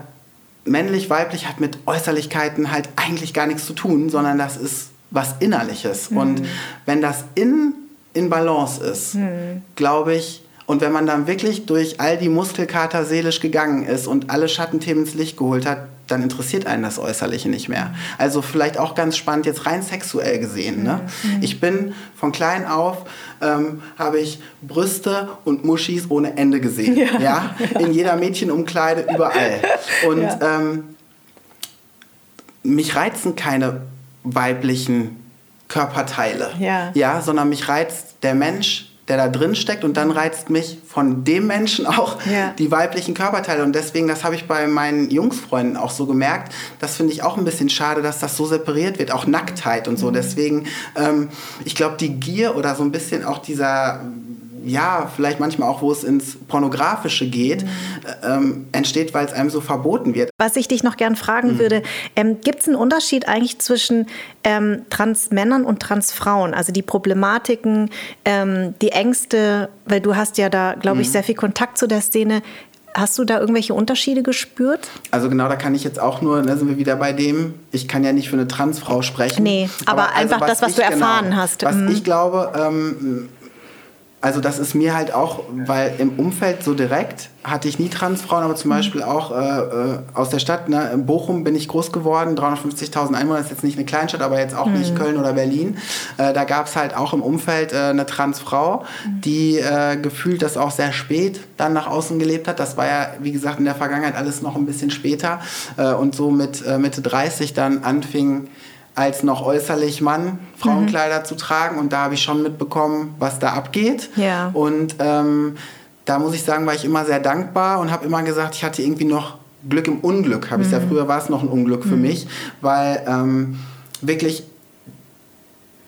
männlich, weiblich hat mit Äußerlichkeiten halt eigentlich gar nichts zu tun, sondern das ist was Innerliches. Mhm. Und wenn das in, in Balance ist, mhm. glaube ich, und wenn man dann wirklich durch all die Muskelkater seelisch gegangen ist und alle Schattenthemen ins Licht geholt hat, dann interessiert einen das Äußerliche nicht mehr. Also vielleicht auch ganz spannend, jetzt rein sexuell gesehen. Ne? Mhm. Ich bin von klein auf, ähm, habe ich Brüste und Muschis ohne Ende gesehen. Ja, ja? In jeder Mädchenumkleide, überall. Und ja. ähm, mich reizen keine weiblichen Körperteile. Ja. ja, sondern mich reizt der Mensch, der da drin steckt und dann reizt mich von dem Menschen auch ja. die weiblichen Körperteile und deswegen, das habe ich bei meinen Jungsfreunden auch so gemerkt, das finde ich auch ein bisschen schade, dass das so separiert wird, auch Nacktheit und so. Mhm. Deswegen, ähm, ich glaube, die Gier oder so ein bisschen auch dieser ja, vielleicht manchmal auch, wo es ins Pornografische geht, mhm. ähm, entsteht, weil es einem so verboten wird. Was ich dich noch gern fragen mhm. würde, ähm, gibt es einen Unterschied eigentlich zwischen ähm, Transmännern und Transfrauen? Also die Problematiken, ähm, die Ängste, weil du hast ja da, glaube ich, mhm. sehr viel Kontakt zu der Szene. Hast du da irgendwelche Unterschiede gespürt? Also genau, da kann ich jetzt auch nur, da sind wir wieder bei dem, ich kann ja nicht für eine Transfrau sprechen. Nee, aber, aber einfach also, das, was du erfahren genau, hast. Was mhm. ich glaube, ähm, also das ist mir halt auch, weil im Umfeld so direkt hatte ich nie Transfrauen, aber zum mhm. Beispiel auch äh, äh, aus der Stadt, ne, in Bochum bin ich groß geworden, 350.000 Einwohner, ist jetzt nicht eine Kleinstadt, aber jetzt auch mhm. nicht Köln oder Berlin. Äh, da gab es halt auch im Umfeld äh, eine Transfrau, mhm. die äh, gefühlt das auch sehr spät dann nach außen gelebt hat. Das war ja, wie gesagt, in der Vergangenheit alles noch ein bisschen später äh, und so mit Mitte 30 dann anfing, als noch äußerlich Mann Frauenkleider mhm. zu tragen. Und da habe ich schon mitbekommen, was da abgeht. Ja. Und ähm, da muss ich sagen, war ich immer sehr dankbar und habe immer gesagt, ich hatte irgendwie noch Glück im Unglück. Habe mhm. ich ja früher war es noch ein Unglück für mhm. mich, weil ähm, wirklich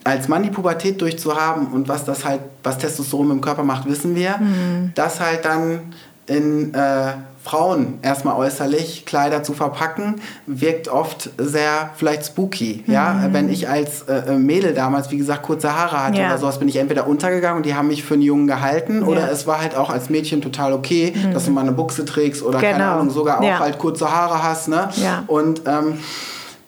als Mann die Pubertät durchzuhaben und was das halt, was Testosteron im Körper macht, wissen wir. Mhm. Das halt dann in äh, Frauen erstmal äußerlich Kleider zu verpacken, wirkt oft sehr vielleicht spooky. Mhm. Ja, wenn ich als äh, äh, Mädel damals, wie gesagt, kurze Haare hatte ja. oder sowas, bin ich entweder untergegangen und die haben mich für einen Jungen gehalten ja. oder es war halt auch als Mädchen total okay, mhm. dass du mal eine Buchse trägst oder genau. keine Ahnung, sogar auch ja. halt kurze Haare hast. Ne? Ja. Und ähm,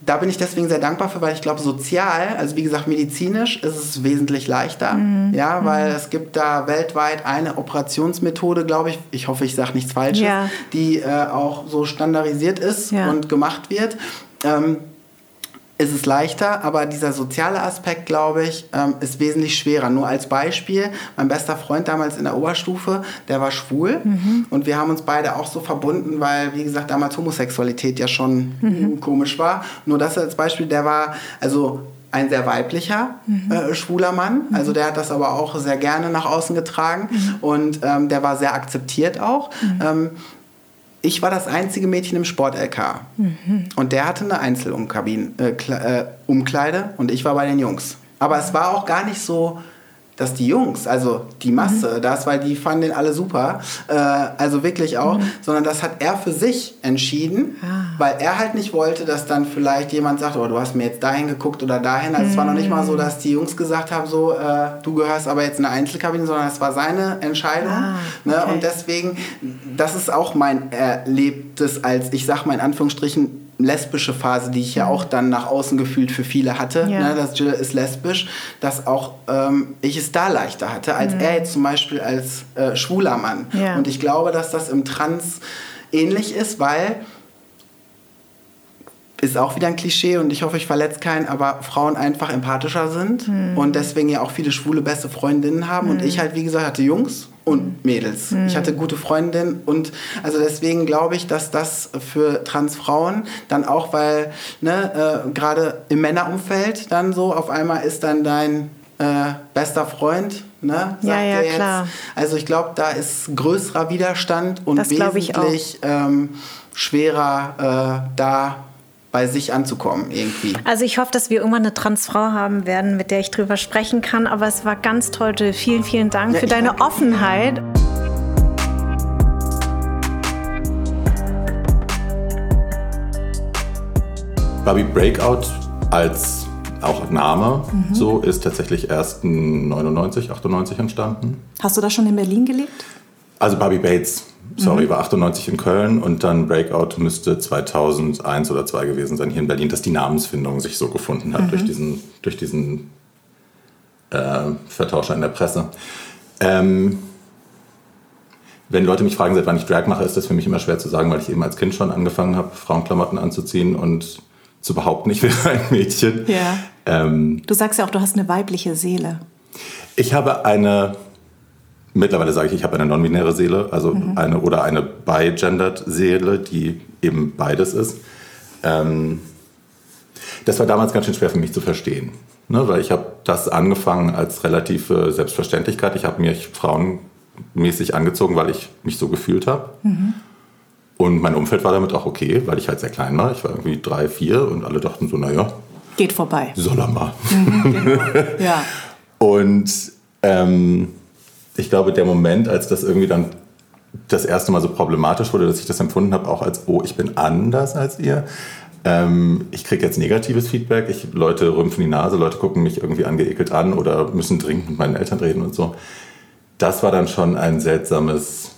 da bin ich deswegen sehr dankbar für, weil ich glaube, sozial, also wie gesagt, medizinisch ist es wesentlich leichter. Mhm. Ja, weil mhm. es gibt da weltweit eine Operationsmethode, glaube ich, ich hoffe, ich sage nichts Falsches, ja. die äh, auch so standardisiert ist ja. und gemacht wird. Ähm, ist es leichter, aber dieser soziale Aspekt, glaube ich, ähm, ist wesentlich schwerer. Nur als Beispiel, mein bester Freund damals in der Oberstufe, der war schwul mhm. und wir haben uns beide auch so verbunden, weil, wie gesagt, damals Homosexualität ja schon mhm. komisch war. Nur das als Beispiel, der war, also ein sehr weiblicher mhm. äh, schwuler Mann. Also der hat das aber auch sehr gerne nach außen getragen mhm. und ähm, der war sehr akzeptiert auch. Mhm. Ähm, ich war das einzige Mädchen im Sport-LK. Mhm. Und der hatte eine Einzelumkleide äh, äh, und ich war bei den Jungs. Aber es war auch gar nicht so dass die Jungs, also die Masse, mhm. das, weil die fanden den alle super, äh, also wirklich auch, mhm. sondern das hat er für sich entschieden, ah. weil er halt nicht wollte, dass dann vielleicht jemand sagt, oh, du hast mir jetzt dahin geguckt oder dahin. Also mhm. es war noch nicht mal so, mhm. dass die Jungs gesagt haben, so, äh, du gehörst aber jetzt in eine Einzelkabine, sondern es war seine Entscheidung. Ah, ne? okay. ne? Und deswegen, das ist auch mein Erlebtes als, ich sag mal in Anführungsstrichen, lesbische Phase, die ich ja auch dann nach außen gefühlt für viele hatte, ja. ne, dass Jill ist lesbisch, dass auch ähm, ich es da leichter hatte, als mhm. er jetzt zum Beispiel als äh, schwuler Mann. Ja. Und ich glaube, dass das im Trans ähnlich ist, weil ist auch wieder ein Klischee und ich hoffe, ich verletze keinen, aber Frauen einfach empathischer sind mhm. und deswegen ja auch viele schwule beste Freundinnen haben. Mhm. Und ich halt, wie gesagt, hatte Jungs und Mädels. Mhm. Ich hatte gute Freundinnen und also deswegen glaube ich, dass das für Transfrauen dann auch, weil ne, äh, gerade im Männerumfeld dann so auf einmal ist dann dein äh, bester Freund, ne, sagt ja, ja, er jetzt. Klar. Also ich glaube, da ist größerer Widerstand und das wesentlich ähm, schwerer äh, da bei sich anzukommen irgendwie. Also ich hoffe, dass wir irgendwann eine Transfrau haben werden, mit der ich drüber sprechen kann. Aber es war ganz toll. Vielen, vielen Dank ja, für deine danke. Offenheit. Barbie Breakout als auch Name mhm. so ist tatsächlich erst 99, 98 entstanden. Hast du da schon in Berlin gelebt? Also Barbie Bates sorry, mhm. war 98 in Köln und dann Breakout müsste 2001 oder 2 gewesen sein hier in Berlin, dass die Namensfindung sich so gefunden hat mhm. durch diesen, durch diesen äh, Vertauscher in der Presse. Ähm, wenn Leute mich fragen, seit wann ich Drag mache, ist das für mich immer schwer zu sagen, weil ich eben als Kind schon angefangen habe, Frauenklamotten anzuziehen und zu behaupten, ich wäre ein Mädchen. Ja. Ähm, du sagst ja auch, du hast eine weibliche Seele. Ich habe eine Mittlerweile sage ich, ich habe eine non-binäre Seele, also mhm. eine oder eine bi-gendered Seele, die eben beides ist. Ähm, Das war damals ganz schön schwer für mich zu verstehen. Ne, weil ich habe das angefangen als relative Selbstverständlichkeit. Ich habe mich frauenmäßig angezogen, weil ich mich so gefühlt habe. Mhm. Und mein Umfeld war damit auch okay, weil ich halt sehr klein war. Ich war irgendwie drei, vier und alle dachten so, naja. Geht vorbei. Soll er mal. Mhm, genau. ja. Und ähm, ich glaube, der Moment, als das irgendwie dann das erste Mal so problematisch wurde, dass ich das empfunden habe, auch als, oh, ich bin anders als ihr. Ähm, ich kriege jetzt negatives Feedback. Ich, Leute rümpfen die Nase, Leute gucken mich irgendwie angeekelt an oder müssen dringend mit meinen Eltern reden und so. Das war dann schon ein seltsames,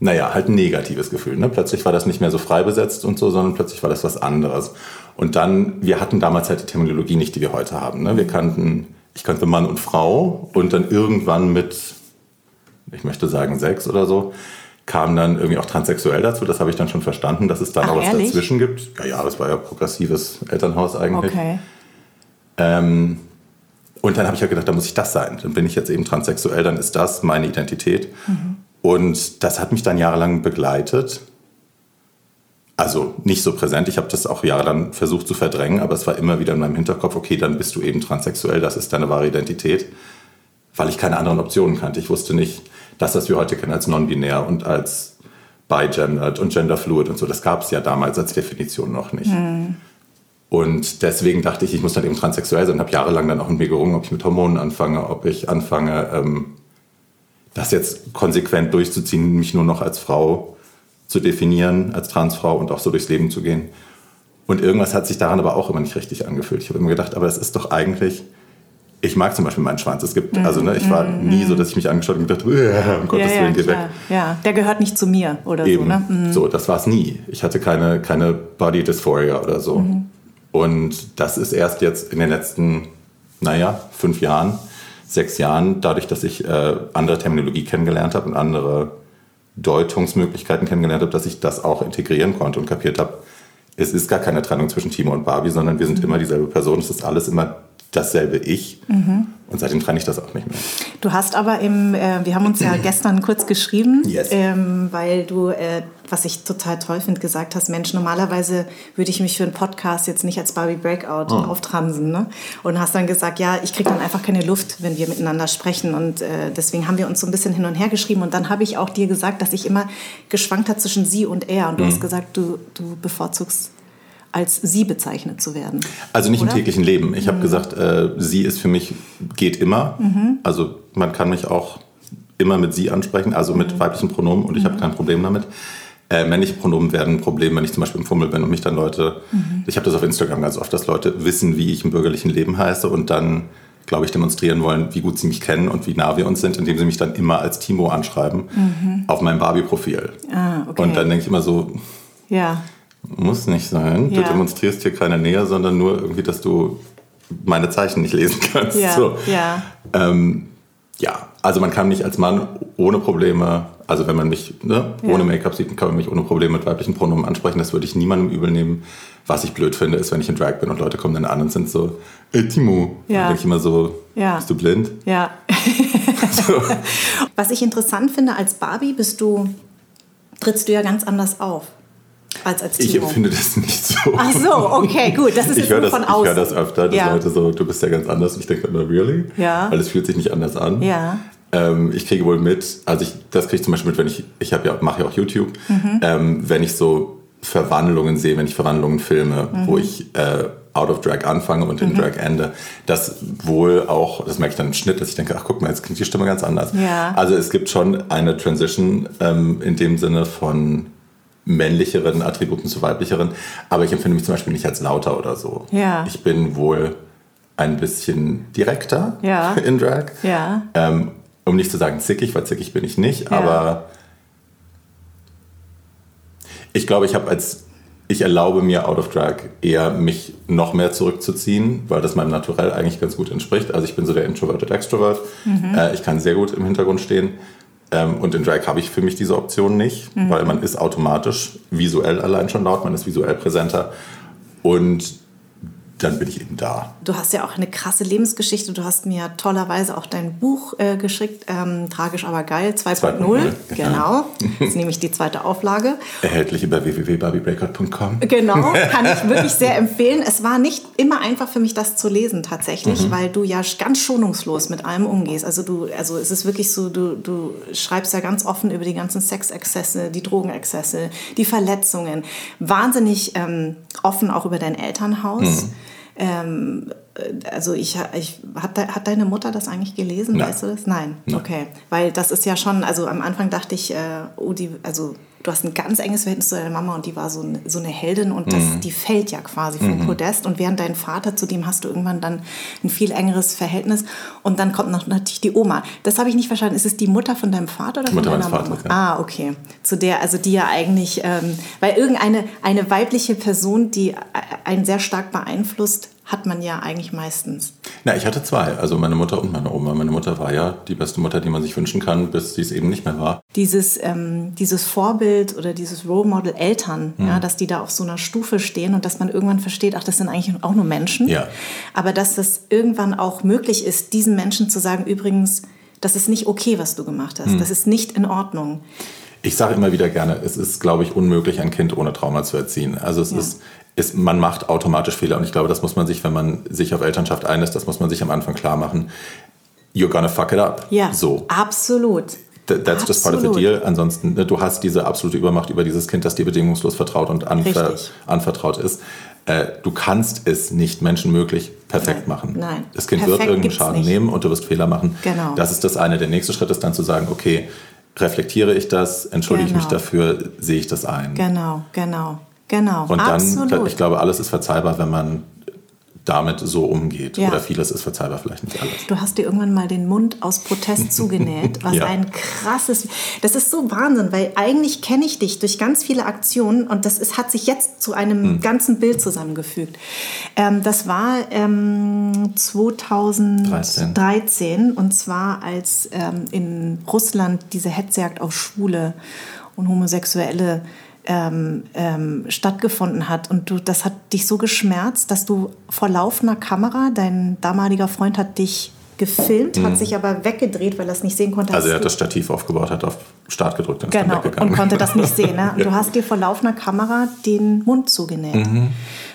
naja, halt ein negatives Gefühl. Ne? Plötzlich war das nicht mehr so frei besetzt und so, sondern plötzlich war das was anderes. Und dann, wir hatten damals halt die Terminologie nicht, die wir heute haben. Ne? Wir kannten, ich kannte Mann und Frau und dann irgendwann mit ich möchte sagen sechs oder so, kam dann irgendwie auch transsexuell dazu. Das habe ich dann schon verstanden, dass es da noch was ehrlich? dazwischen gibt. Ja, ja, das war ja progressives Elternhaus eigentlich. Okay. Ähm, und dann habe ich ja halt gedacht, da muss ich das sein. Dann bin ich jetzt eben transsexuell, dann ist das meine Identität. Mhm. Und das hat mich dann jahrelang begleitet. Also nicht so präsent. Ich habe das auch jahrelang versucht zu verdrängen, aber es war immer wieder in meinem Hinterkopf, okay, dann bist du eben transsexuell, das ist deine wahre Identität, weil ich keine anderen Optionen kannte. Ich wusste nicht, das, was wir heute kennen als non-binär und als bigendered und genderfluid und so, das gab es ja damals als Definition noch nicht. Mhm. Und deswegen dachte ich, ich muss dann eben transsexuell sein und habe jahrelang dann auch mit mir gerungen, ob ich mit Hormonen anfange, ob ich anfange, ähm, das jetzt konsequent durchzuziehen, mich nur noch als Frau zu definieren, als Transfrau und auch so durchs Leben zu gehen. Und irgendwas hat sich daran aber auch immer nicht richtig angefühlt. Ich habe immer gedacht, aber es ist doch eigentlich ich mag zum Beispiel meinen Schwanz. Es gibt, also ne, ich war mhm. nie so, dass ich mich angeschaut habe und gedacht, um Gottes ja, Willen, geh weg. Ja, der gehört nicht zu mir oder Eben. so. Ne? Mhm. So, das war es nie. Ich hatte keine, keine Body Dysphoria oder so. Mhm. Und das ist erst jetzt in den letzten, naja, fünf Jahren, sechs Jahren, dadurch, dass ich äh, andere Terminologie kennengelernt habe und andere Deutungsmöglichkeiten kennengelernt habe, dass ich das auch integrieren konnte und kapiert habe, es ist gar keine Trennung zwischen Timo und Barbie, sondern wir sind immer dieselbe Person. Es ist alles immer dasselbe Ich. Mhm. Und seitdem trenne ich das auch nicht mehr. Du hast aber im, äh, wir haben uns ja gestern kurz geschrieben, yes. ähm, weil du, äh, was ich total toll finde, gesagt hast, Mensch, normalerweise würde ich mich für einen Podcast jetzt nicht als Barbie Breakout oh. auftransen. Ne? Und hast dann gesagt, ja, ich kriege dann einfach keine Luft, wenn wir miteinander sprechen. Und äh, deswegen haben wir uns so ein bisschen hin und her geschrieben. Und dann habe ich auch dir gesagt, dass ich immer geschwankt habe zwischen sie und er. Und du mhm. hast gesagt, du, du bevorzugst als sie bezeichnet zu werden. Also nicht oder? im täglichen Leben. Ich mhm. habe gesagt, äh, sie ist für mich, geht immer. Mhm. Also man kann mich auch immer mit sie ansprechen, also mit mhm. weiblichen Pronomen und ich habe mhm. kein Problem damit. Äh, männliche Pronomen werden ein Problem, wenn ich zum Beispiel im Fummel bin und mich dann Leute, mhm. ich habe das auf Instagram ganz oft, dass Leute wissen, wie ich im bürgerlichen Leben heiße und dann, glaube ich, demonstrieren wollen, wie gut sie mich kennen und wie nah wir uns sind, indem sie mich dann immer als Timo anschreiben mhm. auf meinem Barbie-Profil. Ah, okay. Und dann denke ich immer so, ja muss nicht sein. Ja. Du demonstrierst hier keine Nähe, sondern nur irgendwie, dass du meine Zeichen nicht lesen kannst. Ja, so. ja. Ähm, ja, also man kann mich als Mann ohne Probleme, also wenn man mich ne, ja. ohne Make-up sieht, kann man mich ohne Probleme mit weiblichen Pronomen ansprechen. Das würde ich niemandem übel nehmen. Was ich blöd finde, ist, wenn ich in Drag bin und Leute kommen dann an und sind so, ey Timo. Ja. Dann denke ich immer so, ja. bist du blind? Ja. so. Was ich interessant finde, als Barbie bist du, trittst du ja ganz anders auf als als. Ich empfinde das nicht so. Ach so, okay, gut. Das ist ich jetzt das, von außen. Ich höre das öfter, dass ja. Leute so, du bist ja ganz anders. Und ich denke immer, really? Ja. Weil es fühlt sich nicht anders an. Ja. Ähm, ich kriege wohl mit, also ich, das kriege ich zum Beispiel mit, wenn ich, ich ja, mache ja auch YouTube, mhm. ähm, wenn ich so Verwandlungen sehe, wenn ich Verwandlungen filme, mhm. wo ich äh, out of drag anfange und in mhm. drag ende, das wohl auch, das merke ich dann im Schnitt, dass ich denke, ach guck mal, jetzt klingt die Stimme ganz anders. Ja. Also es gibt schon eine Transition ähm, in dem Sinne von männlicheren Attributen zu weiblicheren. Aber ich empfinde mich zum Beispiel nicht als lauter oder so. Ja. Ich bin wohl ein bisschen direkter ja. in Drag. Ja. Ähm, um nicht zu sagen zickig, weil zickig bin ich nicht. Ja. Aber ich glaube, ich habe als ich erlaube mir out of drag eher mich noch mehr zurückzuziehen, weil das meinem Naturell eigentlich ganz gut entspricht. Also ich bin so der introverted Extrovert. Mhm. Äh, ich kann sehr gut im Hintergrund stehen. Ähm, und in Drag habe ich für mich diese Option nicht, mhm. weil man ist automatisch visuell allein schon laut, man ist visuell präsenter. Und dann bin ich eben da. Du hast ja auch eine krasse Lebensgeschichte. Du hast mir tollerweise auch dein Buch äh, geschickt, ähm, Tragisch aber geil 2.0. Genau, das ist nämlich die zweite Auflage. Erhältlich über www.barbiebreakout.com. Genau, kann ich wirklich sehr empfehlen. Es war nicht immer einfach für mich, das zu lesen tatsächlich, mhm. weil du ja ganz schonungslos mit allem umgehst. Also du, also es ist wirklich so, du, du schreibst ja ganz offen über die ganzen Sexexzesse, die Drogenexzesse, die Verletzungen. Wahnsinnig ähm, offen auch über dein Elternhaus. Mhm. Ähm, also ich, ich hat, hat deine Mutter das eigentlich gelesen, Nein. weißt du das? Nein. Nein. Okay, weil das ist ja schon, also am Anfang dachte ich, äh, oh, die, also du hast ein ganz enges Verhältnis zu deiner Mama und die war so eine, so eine Heldin und das, mhm. die fällt ja quasi vom mhm. Podest und während dein Vater, zu dem hast du irgendwann dann ein viel engeres Verhältnis und dann kommt noch natürlich die Oma. Das habe ich nicht verstanden. Ist es die Mutter von deinem Vater oder Mutter von deiner Mama? Ja. Ah, okay. Zu der, also die ja eigentlich, ähm, weil irgendeine eine weibliche Person, die einen sehr stark beeinflusst, hat man ja eigentlich meistens. Na, ich hatte zwei, also meine Mutter und meine Oma. Meine Mutter war ja die beste Mutter, die man sich wünschen kann, bis sie es eben nicht mehr war. Dieses, ähm, dieses Vorbild oder dieses Role Model Eltern, mhm. ja, dass die da auf so einer Stufe stehen und dass man irgendwann versteht, ach, das sind eigentlich auch nur Menschen. Ja. Aber dass das irgendwann auch möglich ist, diesen Menschen zu sagen, übrigens, das ist nicht okay, was du gemacht hast. Mhm. Das ist nicht in Ordnung. Ich sage immer wieder gerne, es ist, glaube ich, unmöglich, ein Kind ohne Trauma zu erziehen. Also es ja. ist ist, man macht automatisch Fehler. Und ich glaube, das muss man sich, wenn man sich auf Elternschaft einlässt, das muss man sich am Anfang klar machen. You're gonna fuck it up. Ja, so. absolut. That's Absolut. just part of the deal. Ansonsten, ne, du hast diese absolute Übermacht über dieses Kind, das dir bedingungslos vertraut und anver anvertraut ist. Äh, du kannst es nicht menschenmöglich perfekt Nein. machen. Nein. Das Kind perfekt wird irgendeinen Schaden nicht. nehmen und du wirst Fehler machen. Genau. Das ist das eine. Der nächste Schritt ist dann zu sagen, okay, reflektiere ich das, entschuldige genau. ich mich dafür, sehe ich das ein. Genau, genau. Genau. Und dann, Absolut. ich glaube, alles ist verzeihbar, wenn man damit so umgeht. Ja. Oder vieles ist verzeihbar, vielleicht nicht alles. Du hast dir irgendwann mal den Mund aus Protest zugenäht, was ja. ein krasses. Das ist so Wahnsinn, weil eigentlich kenne ich dich durch ganz viele Aktionen und das ist, hat sich jetzt zu einem hm. ganzen Bild zusammengefügt. Ähm, das war ähm, 2013 13. und zwar als ähm, in Russland diese Hetzjagd auf Schwule und Homosexuelle ähm, ähm, stattgefunden hat. Und du, das hat dich so geschmerzt, dass du vor laufender Kamera, dein damaliger Freund hat dich gefilmt, mhm. hat sich aber weggedreht, weil er es nicht sehen konnte. Also er hat das Stativ aufgebaut, hat auf Start gedrückt und genau, und konnte das nicht sehen. Ne? Und du hast dir vor laufender Kamera den Mund zugenäht. Mhm.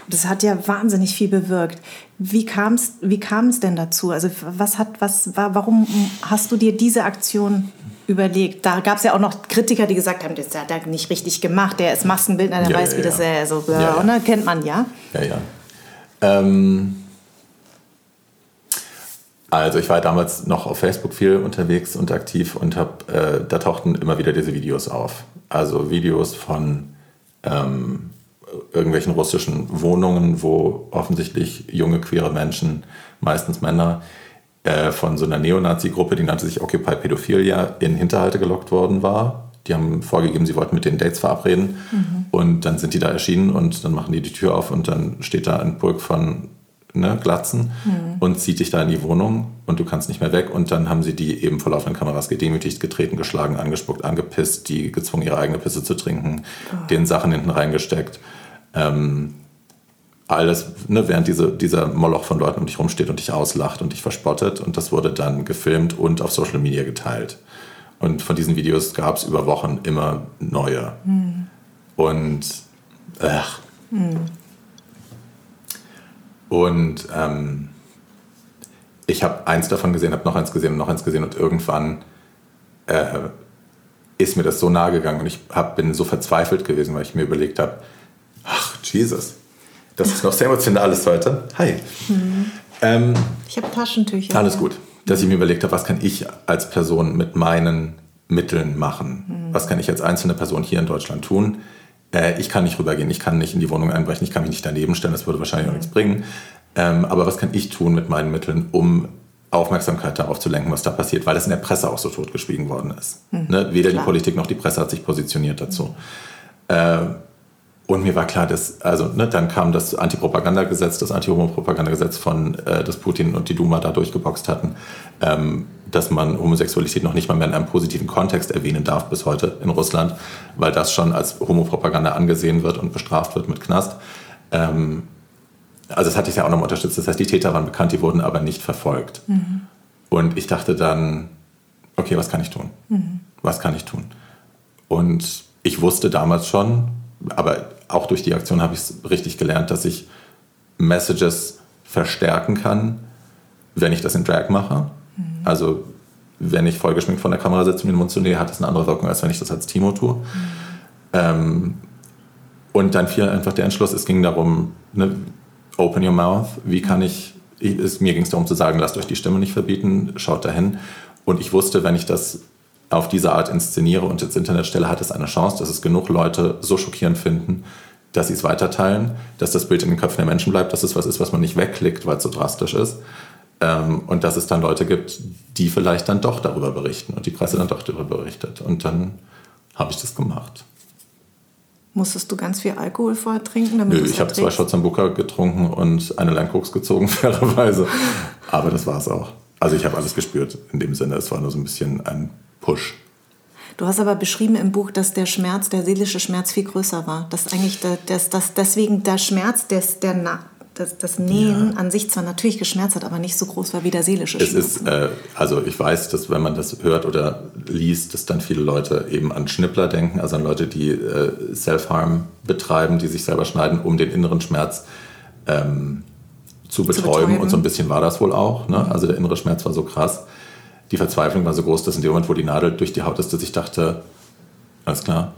Das hat ja wahnsinnig viel bewirkt. Wie kam es wie denn dazu? Also was hat, was war, warum hast du dir diese Aktion überlegt. Da gab es ja auch noch Kritiker, die gesagt haben, das hat er nicht richtig gemacht. Der ist Maskenbildner, der ja, weiß, ja, wie das ist. So, ja, ne? Kennt man ja. Ja, ja. Ähm, also ich war damals noch auf Facebook viel unterwegs und aktiv und hab, äh, da tauchten immer wieder diese Videos auf. Also Videos von ähm, irgendwelchen russischen Wohnungen, wo offensichtlich junge queere Menschen, meistens Männer, äh, von so einer Neonazi-Gruppe, die nannte sich Occupy Pädophilia, in Hinterhalte gelockt worden war. Die haben vorgegeben, sie wollten mit den Dates verabreden. Mhm. Und dann sind die da erschienen und dann machen die die Tür auf und dann steht da ein Pulk von ne, Glatzen mhm. und zieht dich da in die Wohnung und du kannst nicht mehr weg. Und dann haben sie die eben vor laufenden Kameras gedemütigt, getreten, geschlagen, angespuckt, angepisst, die gezwungen, ihre eigene Pisse zu trinken, oh. den Sachen hinten reingesteckt. Ähm, alles, ne, während diese, dieser Moloch von Leuten um dich rumsteht und dich auslacht und dich verspottet. Und das wurde dann gefilmt und auf Social Media geteilt. Und von diesen Videos gab es über Wochen immer neue. Mhm. Und, ach. Mhm. Und ähm, ich habe eins davon gesehen, habe noch eins gesehen und noch eins gesehen und irgendwann äh, ist mir das so nahe gegangen und ich hab, bin so verzweifelt gewesen, weil ich mir überlegt habe, ach, Jesus, das ist noch sehr emotionales heute. Hi. Mhm. Ähm, ich habe Taschentücher. Alles gut. Dass ich mir überlegt habe, was kann ich als Person mit meinen Mitteln machen? Mhm. Was kann ich als einzelne Person hier in Deutschland tun? Äh, ich kann nicht rübergehen, ich kann nicht in die Wohnung einbrechen, ich kann mich nicht daneben stellen, das würde wahrscheinlich mhm. auch nichts bringen. Ähm, aber was kann ich tun mit meinen Mitteln, um Aufmerksamkeit darauf zu lenken, was da passiert, weil das in der Presse auch so totgeschwiegen worden ist. Mhm. Ne? Weder Klar. die Politik noch die Presse hat sich positioniert dazu. Äh, und mir war klar, dass, also ne, dann kam das Antipropagandagesetz, das Anti-Homo-Propagandagesetz von, äh, das Putin und die Duma da durchgeboxt hatten, ähm, dass man Homosexualität noch nicht mal mehr in einem positiven Kontext erwähnen darf bis heute in Russland, weil das schon als Homopropaganda angesehen wird und bestraft wird mit Knast. Ähm, also das hatte ich ja auch nochmal unterstützt. Das heißt, die Täter waren bekannt, die wurden aber nicht verfolgt. Mhm. Und ich dachte dann, okay, was kann ich tun? Mhm. Was kann ich tun? Und ich wusste damals schon, aber auch durch die Aktion habe ich es richtig gelernt, dass ich Messages verstärken kann, wenn ich das in Drag mache. Mhm. Also wenn ich vollgeschminkt vor der Kamera sitze und mir den Mund zu nähe, hat das eine andere Wirkung, als wenn ich das als Timo tue. Mhm. Ähm, und dann fiel einfach der Entschluss, es ging darum, ne, open your mouth, wie kann ich, es, mir ging es darum zu sagen, lasst euch die Stimme nicht verbieten, schaut dahin. Und ich wusste, wenn ich das auf diese Art inszeniere und ins Internet stelle, hat es eine Chance, dass es genug Leute so schockierend finden, dass sie es weiterteilen, dass das Bild in den Köpfen der Menschen bleibt, dass es was ist, was man nicht wegklickt, weil es so drastisch ist. Ähm, und dass es dann Leute gibt, die vielleicht dann doch darüber berichten und die Presse dann doch darüber berichtet. Und dann habe ich das gemacht. Musstest du ganz viel Alkohol vorher trinken? Damit Nö, ich habe zwei Shots am Booker getrunken und eine Langkoks gezogen, fairerweise. Aber das war es auch. Also ich habe alles gespürt in dem Sinne. Es war nur so ein bisschen ein Push. Du hast aber beschrieben im Buch, dass der Schmerz, der seelische Schmerz viel größer war. Dass eigentlich der, dass, dass deswegen der Schmerz, des, der, das, das Nähen ja. an sich zwar natürlich geschmerzt hat, aber nicht so groß war wie der seelische Schmerz. Es ist, äh, also ich weiß, dass wenn man das hört oder liest, dass dann viele Leute eben an Schnippler denken, also an Leute, die äh, Self-Harm betreiben, die sich selber schneiden, um den inneren Schmerz ähm, zu, betäuben. zu, betäuben. Und so ein bisschen war das wohl auch. Ne? Also der innere Schmerz war so krass. Die Verzweiflung war so groß, dass in dem Moment, wo die Nadel durch die Haut ist, dass ich dachte, alles klar,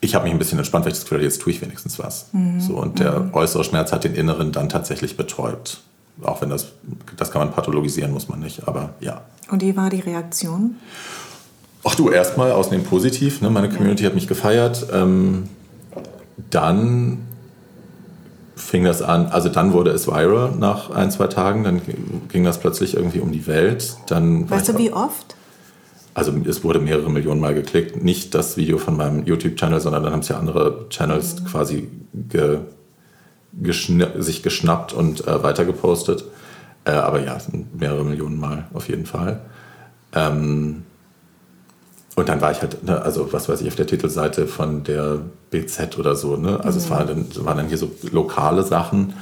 ich habe mich ein bisschen entspannt, weil ich das Gefühl hatte, jetzt tue ich wenigstens was. Mhm. So, und der mhm. äußere Schmerz hat den inneren dann tatsächlich betäubt. Auch wenn das, das kann man pathologisieren, muss man nicht, aber ja. Und wie war die Reaktion? Ach du, erstmal ausnehmen positiv. Ne? Meine Community ja. hat mich gefeiert. Ähm, dann fing das an, also dann wurde es viral nach ein, zwei Tagen. Dann ging das plötzlich irgendwie um die Welt. Dann weißt du, wie oft? also es wurde mehrere Millionen Mal geklickt. Nicht das Video von meinem YouTube-Channel, sondern dann haben es ja andere Channels mhm. quasi ge, geschna sich geschnappt und äh, weitergepostet. Äh, aber ja, mehrere Millionen Mal auf jeden Fall. Ähm, und dann war ich halt, ne, also was weiß ich, auf der Titelseite von der BZ oder so. Ne? Also mhm. es war dann, waren dann hier so lokale Sachen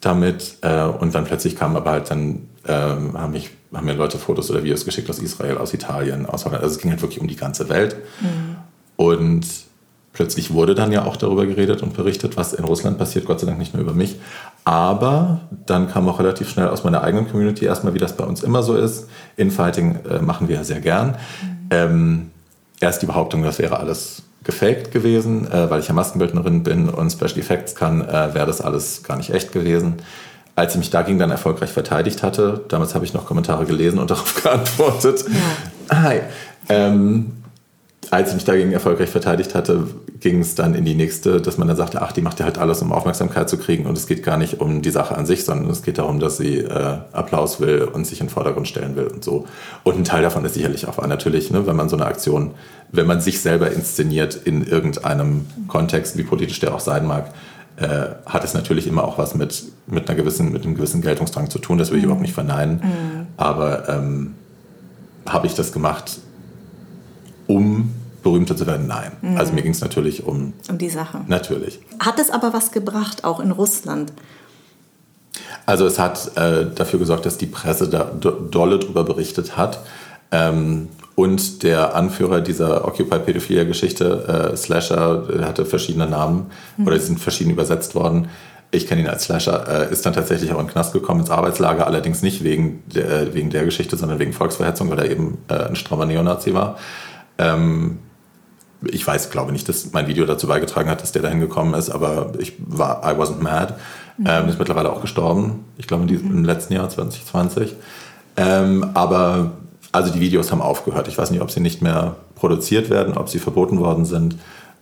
damit. Äh, und dann plötzlich kam aber halt dann, ähm, haben, mich, haben mir Leute Fotos oder Videos geschickt aus Israel, aus Italien, aus Holland. Also es ging halt wirklich um die ganze Welt. Mhm. Und plötzlich wurde dann ja auch darüber geredet und berichtet, was in Russland passiert, Gott sei Dank nicht nur über mich. Aber dann kam auch relativ schnell aus meiner eigenen Community erstmal, wie das bei uns immer so ist. Infighting äh, machen wir ja sehr gern. Mhm. Ähm, erst die Behauptung, das wäre alles gefaked gewesen, äh, weil ich ja Maskenbildnerin bin und Special Effects kann, äh, wäre das alles gar nicht echt gewesen. Als ich mich dagegen dann erfolgreich verteidigt hatte, damals habe ich noch Kommentare gelesen und darauf geantwortet. Ja. Hi. Ähm, als ich mich dagegen erfolgreich verteidigt hatte, ging es dann in die nächste, dass man dann sagte, ach, die macht ja halt alles, um Aufmerksamkeit zu kriegen und es geht gar nicht um die Sache an sich, sondern es geht darum, dass sie äh, Applaus will und sich in den Vordergrund stellen will und so. Und ein Teil davon ist sicherlich auch natürlich, ne, wenn man so eine Aktion, wenn man sich selber inszeniert in irgendeinem Kontext, wie politisch der auch sein mag, äh, hat es natürlich immer auch was mit, mit, einer gewissen, mit einem gewissen Geltungsdrang zu tun, das will ich mhm. überhaupt nicht verneinen. Mhm. Aber ähm, habe ich das gemacht, um berühmter zu werden? Nein. Mhm. Also mir ging es natürlich um... Um die Sache. Natürlich. Hat es aber was gebracht, auch in Russland? Also es hat äh, dafür gesorgt, dass die Presse da dolle drüber berichtet hat. Ähm, und der Anführer dieser Occupy-Pädophilia-Geschichte, äh, Slasher, hatte verschiedene Namen mhm. oder sind verschieden übersetzt worden. Ich kenne ihn als Slasher, äh, ist dann tatsächlich auch in den Knast gekommen, ins Arbeitslager, allerdings nicht wegen der, wegen der Geschichte, sondern wegen Volksverhetzung, weil er eben äh, ein strammer Neonazi war. Ähm, ich weiß, glaube nicht, dass mein Video dazu beigetragen hat, dass der da hingekommen ist, aber ich war, I wasn't mad. Mhm. Ähm, ist mittlerweile auch gestorben, ich glaube mhm. im letzten Jahr, 2020. Ähm, aber also die Videos haben aufgehört. Ich weiß nicht, ob sie nicht mehr produziert werden, ob sie verboten worden sind,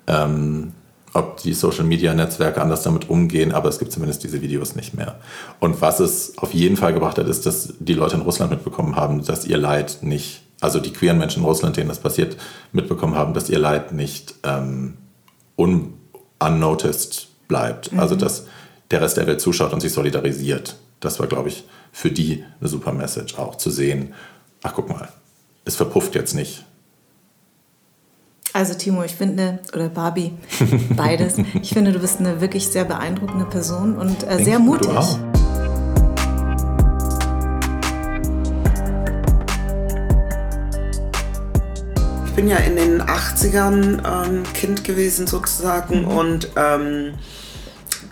ähm, ob die Social-Media-Netzwerke anders damit umgehen, aber es gibt zumindest diese Videos nicht mehr. Und was es auf jeden Fall gebracht hat, ist, dass die Leute in Russland mitbekommen haben, dass ihr Leid nicht also die queeren Menschen in Russland, denen das passiert, mitbekommen haben, dass ihr Leid nicht ähm, un unnoticed bleibt. Mhm. Also dass der Rest der Welt zuschaut und sich solidarisiert. Das war, glaube ich, für die eine super Message auch zu sehen. Ach, guck mal, es verpufft jetzt nicht. Also Timo, ich finde, oder Barbie, beides. ich finde, du bist eine wirklich sehr beeindruckende Person und äh, sehr mutig. Du auch. Bin ja in den 80ern ähm, Kind gewesen sozusagen mhm. und ähm,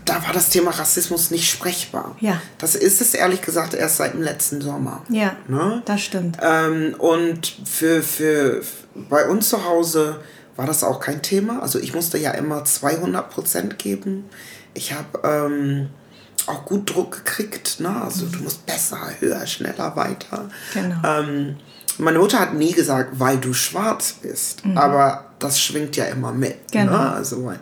da war das Thema Rassismus nicht sprechbar. Ja. Das ist es ehrlich gesagt erst seit dem letzten Sommer. Ja, ne? das stimmt. Ähm, und für, für bei uns zu Hause war das auch kein Thema. Also ich musste ja immer 200 Prozent geben. Ich habe ähm, auch gut Druck gekriegt. Ne? Also du musst besser, höher, schneller, weiter. Genau. Ähm, meine Mutter hat nie gesagt, weil du schwarz bist. Mhm. Aber das schwingt ja immer mit. Genau. Ne? Also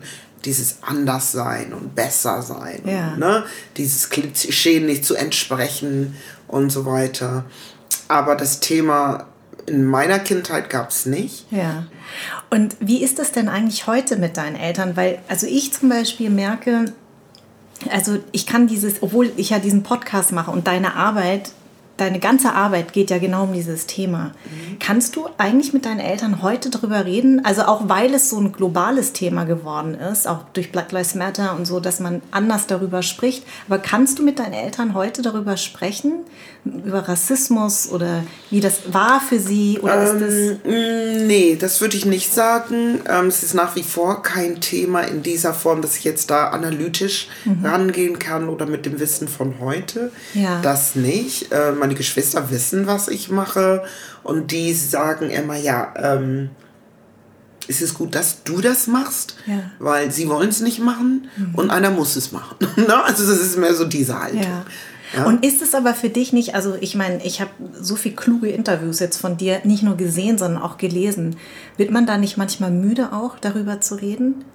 dieses Anderssein und Bessersein. Ja. Ne? Dieses Klischee nicht zu entsprechen und so weiter. Aber das Thema in meiner Kindheit gab es nicht. Ja. Und wie ist das denn eigentlich heute mit deinen Eltern? Weil, also ich zum Beispiel merke, also ich kann dieses, obwohl ich ja diesen Podcast mache und deine Arbeit deine ganze Arbeit geht ja genau um dieses Thema. Mhm. Kannst du eigentlich mit deinen Eltern heute darüber reden? Also auch weil es so ein globales Thema geworden ist, auch durch Black Lives Matter und so, dass man anders darüber spricht. Aber kannst du mit deinen Eltern heute darüber sprechen? Über Rassismus oder wie das war für sie? Oder ähm, ist das mm, nee, das würde ich nicht sagen. Ähm, es ist nach wie vor kein Thema in dieser Form, dass ich jetzt da analytisch mhm. rangehen kann oder mit dem Wissen von heute. Ja. Das nicht. Äh, meine Geschwister wissen, was ich mache und die sagen immer, ja, ähm, ist es gut, dass du das machst, ja. weil sie wollen es nicht machen mhm. und einer muss es machen. Ne? also das ist mehr so diese Haltung. Ja. Ja. Und ist es aber für dich nicht, also ich meine, ich habe so viele kluge Interviews jetzt von dir nicht nur gesehen, sondern auch gelesen. Wird man da nicht manchmal müde auch, darüber zu reden?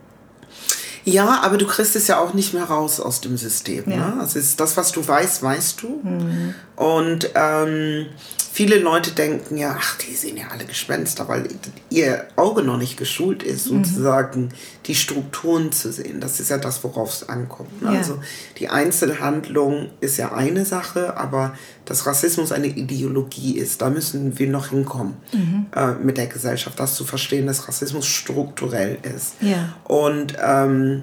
Ja, aber du kriegst es ja auch nicht mehr raus aus dem System. Ja. Ne? Also ist das, was du weißt, weißt du. Mhm. Und ähm, viele Leute denken ja, ach, die sehen ja alle Gespenster, weil ihr Auge noch nicht geschult ist, mhm. sozusagen die Strukturen zu sehen. Das ist ja das, worauf es ankommt. Ne? Ja. Also die Einzelhandlung ist ja eine Sache, aber dass Rassismus eine Ideologie ist, da müssen wir noch hinkommen mhm. äh, mit der Gesellschaft, das zu verstehen, dass Rassismus strukturell ist. Ja. Und ähm,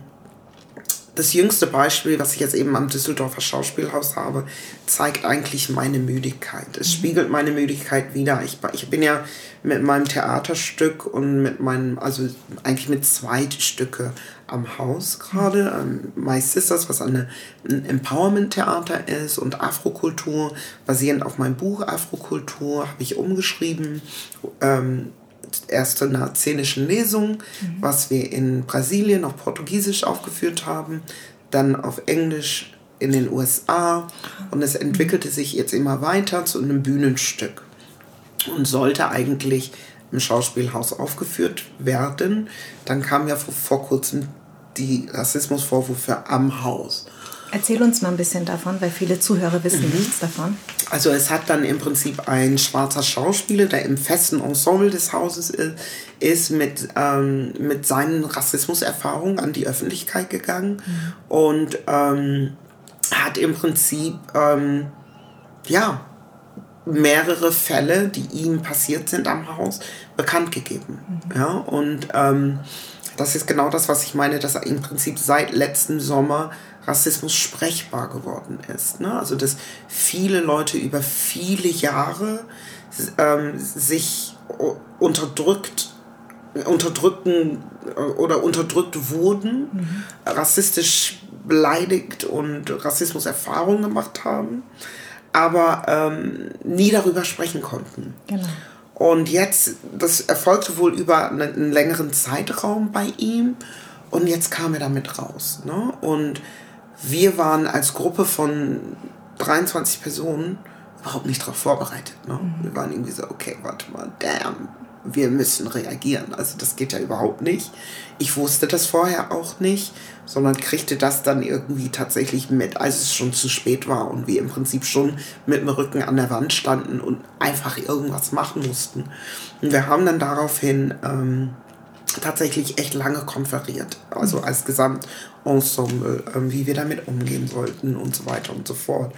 das jüngste Beispiel, was ich jetzt eben am Düsseldorfer Schauspielhaus habe, zeigt eigentlich meine Müdigkeit. Es mhm. spiegelt meine Müdigkeit wieder. Ich, ich bin ja mit meinem Theaterstück und mit meinem, also eigentlich mit zwei Stücke am Haus gerade. Mhm. My Sisters, was eine, ein Empowerment-Theater ist und Afrokultur, basierend auf meinem Buch Afrokultur, habe ich umgeschrieben. Ähm, erst zu einer szenischen Lesung, mhm. was wir in Brasilien auf Portugiesisch aufgeführt haben, dann auf Englisch in den USA und es entwickelte sich jetzt immer weiter zu einem Bühnenstück und sollte eigentlich im Schauspielhaus aufgeführt werden. Dann kam ja vor, vor kurzem die Rassismusvorwürfe am Haus. Erzähl uns mal ein bisschen davon, weil viele Zuhörer wissen mhm. nichts davon. Also es hat dann im Prinzip ein schwarzer Schauspieler, der im festen Ensemble des Hauses ist, ist mit, ähm, mit seinen Rassismuserfahrungen an die Öffentlichkeit gegangen mhm. und ähm, hat im Prinzip ähm, ja mehrere Fälle, die ihm passiert sind am Haus, bekannt gegeben. Mhm. Ja, und ähm, das ist genau das, was ich meine, dass er im Prinzip seit letztem Sommer Rassismus sprechbar geworden ist. Ne? Also dass viele Leute über viele Jahre ähm, sich unterdrückt, unterdrücken äh, oder unterdrückt wurden, mhm. rassistisch beleidigt und Rassismuserfahrungen gemacht haben, aber ähm, nie darüber sprechen konnten. Genau. Und jetzt, das erfolgte wohl über einen, längeren Zeitraum bei ihm und jetzt kam er damit raus. Ne? Und wir waren als Gruppe von 23 Personen überhaupt nicht darauf vorbereitet. Ne? Mhm. Wir waren irgendwie so, okay, warte mal, damn, wir müssen reagieren. Also das geht ja überhaupt nicht. Ich wusste das vorher auch nicht, sondern kriegte das dann irgendwie tatsächlich mit, als es schon zu spät war und wir im Prinzip schon mit dem Rücken an der Wand standen und einfach irgendwas machen mussten. Und wir haben dann daraufhin ähm, tatsächlich echt lange konferiert, also mhm. als Gesamtensemble, ähm, wie wir damit umgehen sollten und so weiter und so fort.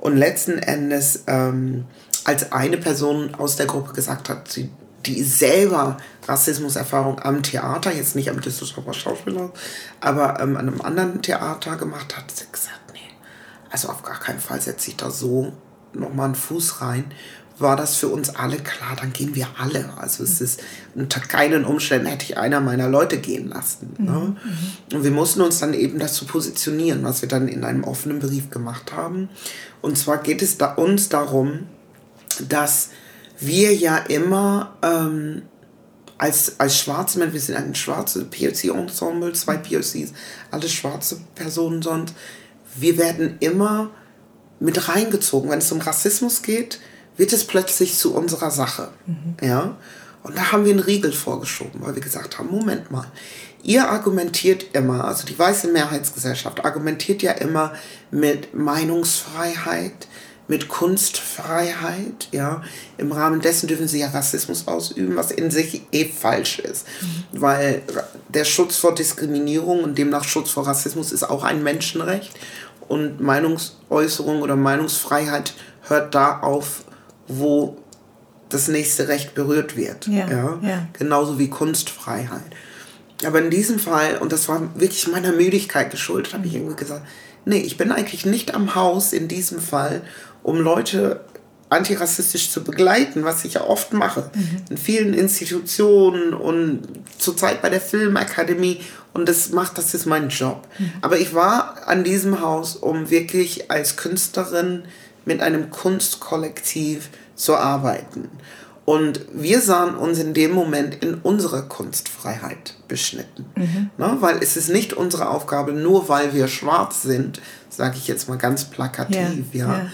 Und letzten Endes, ähm, als eine Person aus der Gruppe gesagt hat, sie die selber Rassismuserfahrung am Theater, jetzt nicht am Düsseldorfer Schauspielhaus, aber ähm, an einem anderen Theater gemacht hat, sie gesagt, nee, also auf gar keinen Fall setze ich da so nochmal einen Fuß rein, war das für uns alle klar, dann gehen wir alle. Also es ist unter keinen Umständen hätte ich einer meiner Leute gehen lassen. Ne? Mhm. Und wir mussten uns dann eben dazu positionieren, was wir dann in einem offenen Brief gemacht haben. Und zwar geht es da uns darum, dass wir ja immer ähm, als, als schwarze Menschen, wir sind ein schwarzes POC-Ensemble, zwei POCs, alle schwarze Personen sonst, wir werden immer mit reingezogen. Wenn es um Rassismus geht, wird es plötzlich zu unserer Sache. Mhm. Ja? Und da haben wir einen Riegel vorgeschoben, weil wir gesagt haben, Moment mal, ihr argumentiert immer, also die weiße Mehrheitsgesellschaft argumentiert ja immer mit Meinungsfreiheit, mit Kunstfreiheit, ja. Im Rahmen dessen dürfen sie ja Rassismus ausüben, was in sich eh falsch ist. Mhm. Weil der Schutz vor Diskriminierung und demnach Schutz vor Rassismus ist auch ein Menschenrecht. Und Meinungsäußerung oder Meinungsfreiheit hört da auf, wo das nächste Recht berührt wird. Ja, ja? ja. Genauso wie Kunstfreiheit. Aber in diesem Fall, und das war wirklich meiner Müdigkeit geschuldet, habe ich irgendwie gesagt, nee, ich bin eigentlich nicht am Haus in diesem Fall, um Leute antirassistisch zu begleiten, was ich ja oft mache. Mhm. In vielen Institutionen und zurzeit bei der Filmakademie. Und das macht, das ist mein Job. Mhm. Aber ich war an diesem Haus, um wirklich als Künstlerin mit einem Kunstkollektiv zu arbeiten. Und wir sahen uns in dem Moment in unserer Kunstfreiheit beschnitten. Mhm. Ne? Weil es ist nicht unsere Aufgabe, nur weil wir schwarz sind, sage ich jetzt mal ganz plakativ, ja, ja,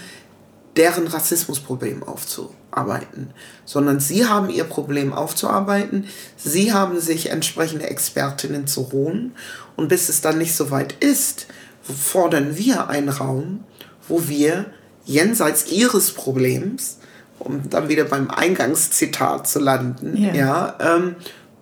deren Rassismusproblem aufzuarbeiten. Sondern sie haben ihr Problem aufzuarbeiten, sie haben sich entsprechende Expertinnen zu holen. Und bis es dann nicht so weit ist, fordern wir einen Raum, wo wir jenseits ihres Problems, um dann wieder beim Eingangszitat zu landen, ja, ja ähm,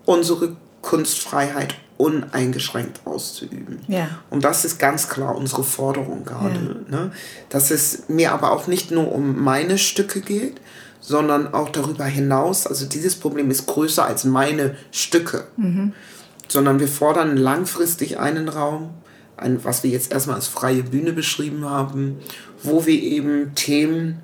unsere Kunstfreiheit uneingeschränkt auszuüben. Ja. Und das ist ganz klar unsere Forderung gerade. Ja. Ne? Dass es mir aber auch nicht nur um meine Stücke geht, sondern auch darüber hinaus, also dieses Problem ist größer als meine Stücke, mhm. sondern wir fordern langfristig einen Raum, ein, was wir jetzt erstmal als freie Bühne beschrieben haben, wo wir eben Themen,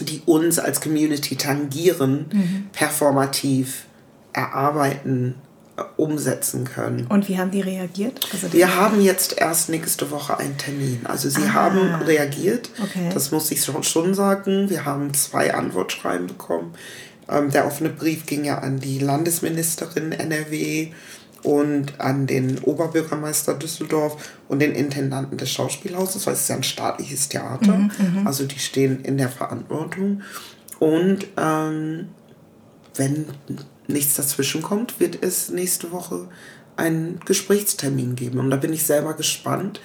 die uns als Community tangieren, mhm. performativ erarbeiten, äh, umsetzen können. Und wie haben die reagiert? Also wir haben jetzt erst nächste Woche einen Termin. Also sie ah. haben reagiert. Okay. Das muss ich schon sagen. Wir haben zwei Antwortschreiben bekommen. Ähm, der offene Brief ging ja an die Landesministerin NRW und an den Oberbürgermeister Düsseldorf und den Intendanten des Schauspielhauses, weil es ist ja ein staatliches Theater. Mhm, mhm, also die stehen in der Verantwortung. Und ähm, wenn nichts dazwischen kommt, wird es nächste Woche einen Gesprächstermin geben. Und da bin ich selber gespannt,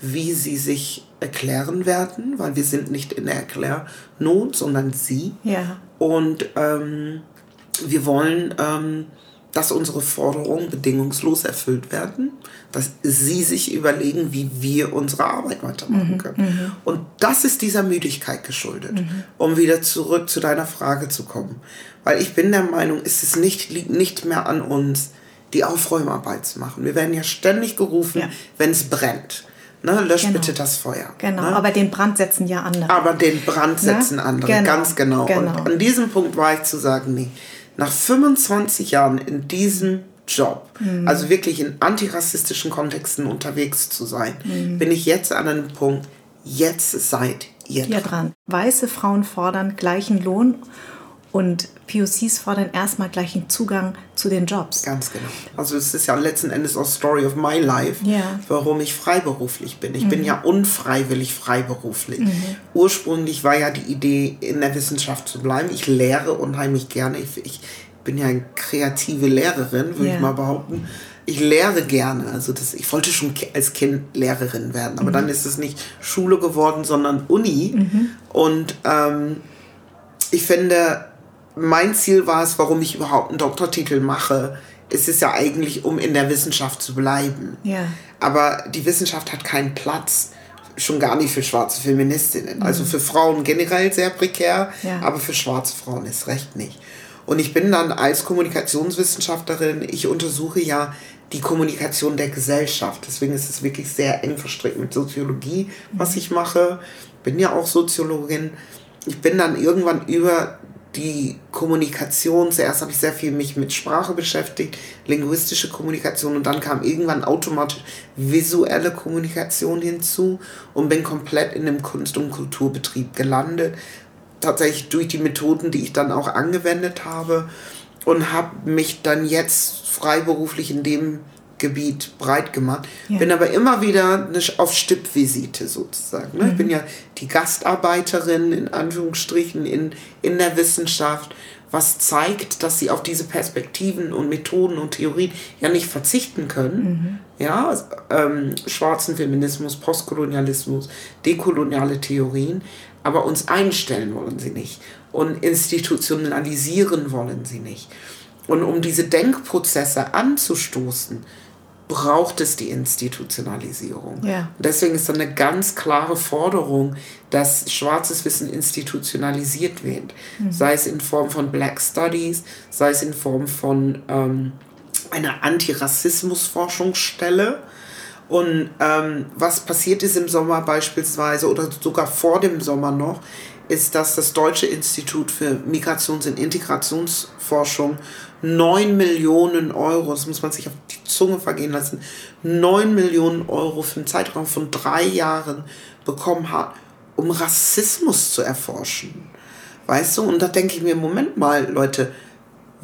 wie sie sich erklären werden, weil wir sind nicht in der Erklärnot, sondern sie. Ja. Und ähm, wir wollen ähm, dass unsere Forderungen bedingungslos erfüllt werden, dass sie sich überlegen, wie wir unsere Arbeit weitermachen mhm, können. Mhm. Und das ist dieser Müdigkeit geschuldet, mhm. um wieder zurück zu deiner Frage zu kommen. Weil ich bin der Meinung, es ist nicht, liegt nicht mehr an uns, die Aufräumarbeit zu machen. Wir werden ja ständig gerufen, ja. wenn es brennt. Ne, lösch genau. bitte das Feuer. Genau, ne? aber den Brand setzen ja andere. Aber den Brand ne? setzen ne? andere, genau. ganz genau. genau. Und an diesem Punkt war ich zu sagen, nee, nach 25 Jahren in diesem Job, mhm. also wirklich in antirassistischen Kontexten unterwegs zu sein, mhm. bin ich jetzt an einem Punkt, jetzt seid ihr dran. dran. Weiße Frauen fordern gleichen Lohn und POCs fordern erstmal gleichen Zugang zu den Jobs. Ganz genau. Also es ist ja letzten Endes auch Story of my life, ja. warum ich freiberuflich bin. Ich mhm. bin ja unfreiwillig freiberuflich. Mhm. Ursprünglich war ja die Idee, in der Wissenschaft zu bleiben. Ich lehre unheimlich gerne. Ich, ich bin ja eine kreative Lehrerin, würde ja. ich mal behaupten. Ich lehre gerne. Also das, ich wollte schon als Kind Lehrerin werden, aber mhm. dann ist es nicht Schule geworden, sondern Uni. Mhm. Und ähm, ich finde, mein Ziel war es, warum ich überhaupt einen Doktortitel mache. Es ist ja eigentlich, um in der Wissenschaft zu bleiben. Ja. Aber die Wissenschaft hat keinen Platz, schon gar nicht für schwarze Feministinnen. Also mhm. Also für Frauen generell sehr prekär, ja. aber für schwarze Frauen ist recht nicht. Und ich bin dann als Kommunikationswissenschaftlerin, ich untersuche ja die Kommunikation der Gesellschaft. Deswegen ist es wirklich sehr eng verstrickt mit Soziologie, was ich mache. Bin ja auch Soziologin. Ich bin dann irgendwann über die Kommunikation, zuerst habe ich sehr viel mich mit Sprache beschäftigt, linguistische Kommunikation und dann kam irgendwann automatisch visuelle Kommunikation hinzu und bin komplett in dem Kunst- und Kulturbetrieb gelandet. Tatsächlich durch die Methoden, die ich dann auch angewendet habe und habe mich dann jetzt freiberuflich in dem Gebiet breit gemacht. Ja. Bin aber immer wieder auf Stippvisite sozusagen. Ne? Mhm. Ich bin ja die Gastarbeiterin in Anführungsstrichen in, in der Wissenschaft, was zeigt, dass sie auf diese Perspektiven und Methoden und Theorien ja nicht verzichten können. Mhm. Ja, ähm, schwarzen Feminismus, Postkolonialismus, dekoloniale Theorien, aber uns einstellen wollen sie nicht und institutionalisieren wollen sie nicht. Und um diese Denkprozesse anzustoßen, braucht es die Institutionalisierung. Ja. deswegen ist dann eine ganz klare Forderung, dass schwarzes Wissen institutionalisiert wird. Mhm. Sei es in Form von Black Studies, sei es in Form von ähm, einer Antirassismus-Forschungsstelle. Und ähm, was passiert ist im Sommer beispielsweise oder sogar vor dem Sommer noch, ist, dass das Deutsche Institut für Migrations- und Integrationsforschung 9 Millionen Euro, das muss man sich auf die Zunge vergehen lassen, 9 Millionen Euro für einen Zeitraum von drei Jahren bekommen hat, um Rassismus zu erforschen. Weißt du? Und da denke ich mir, Moment mal, Leute,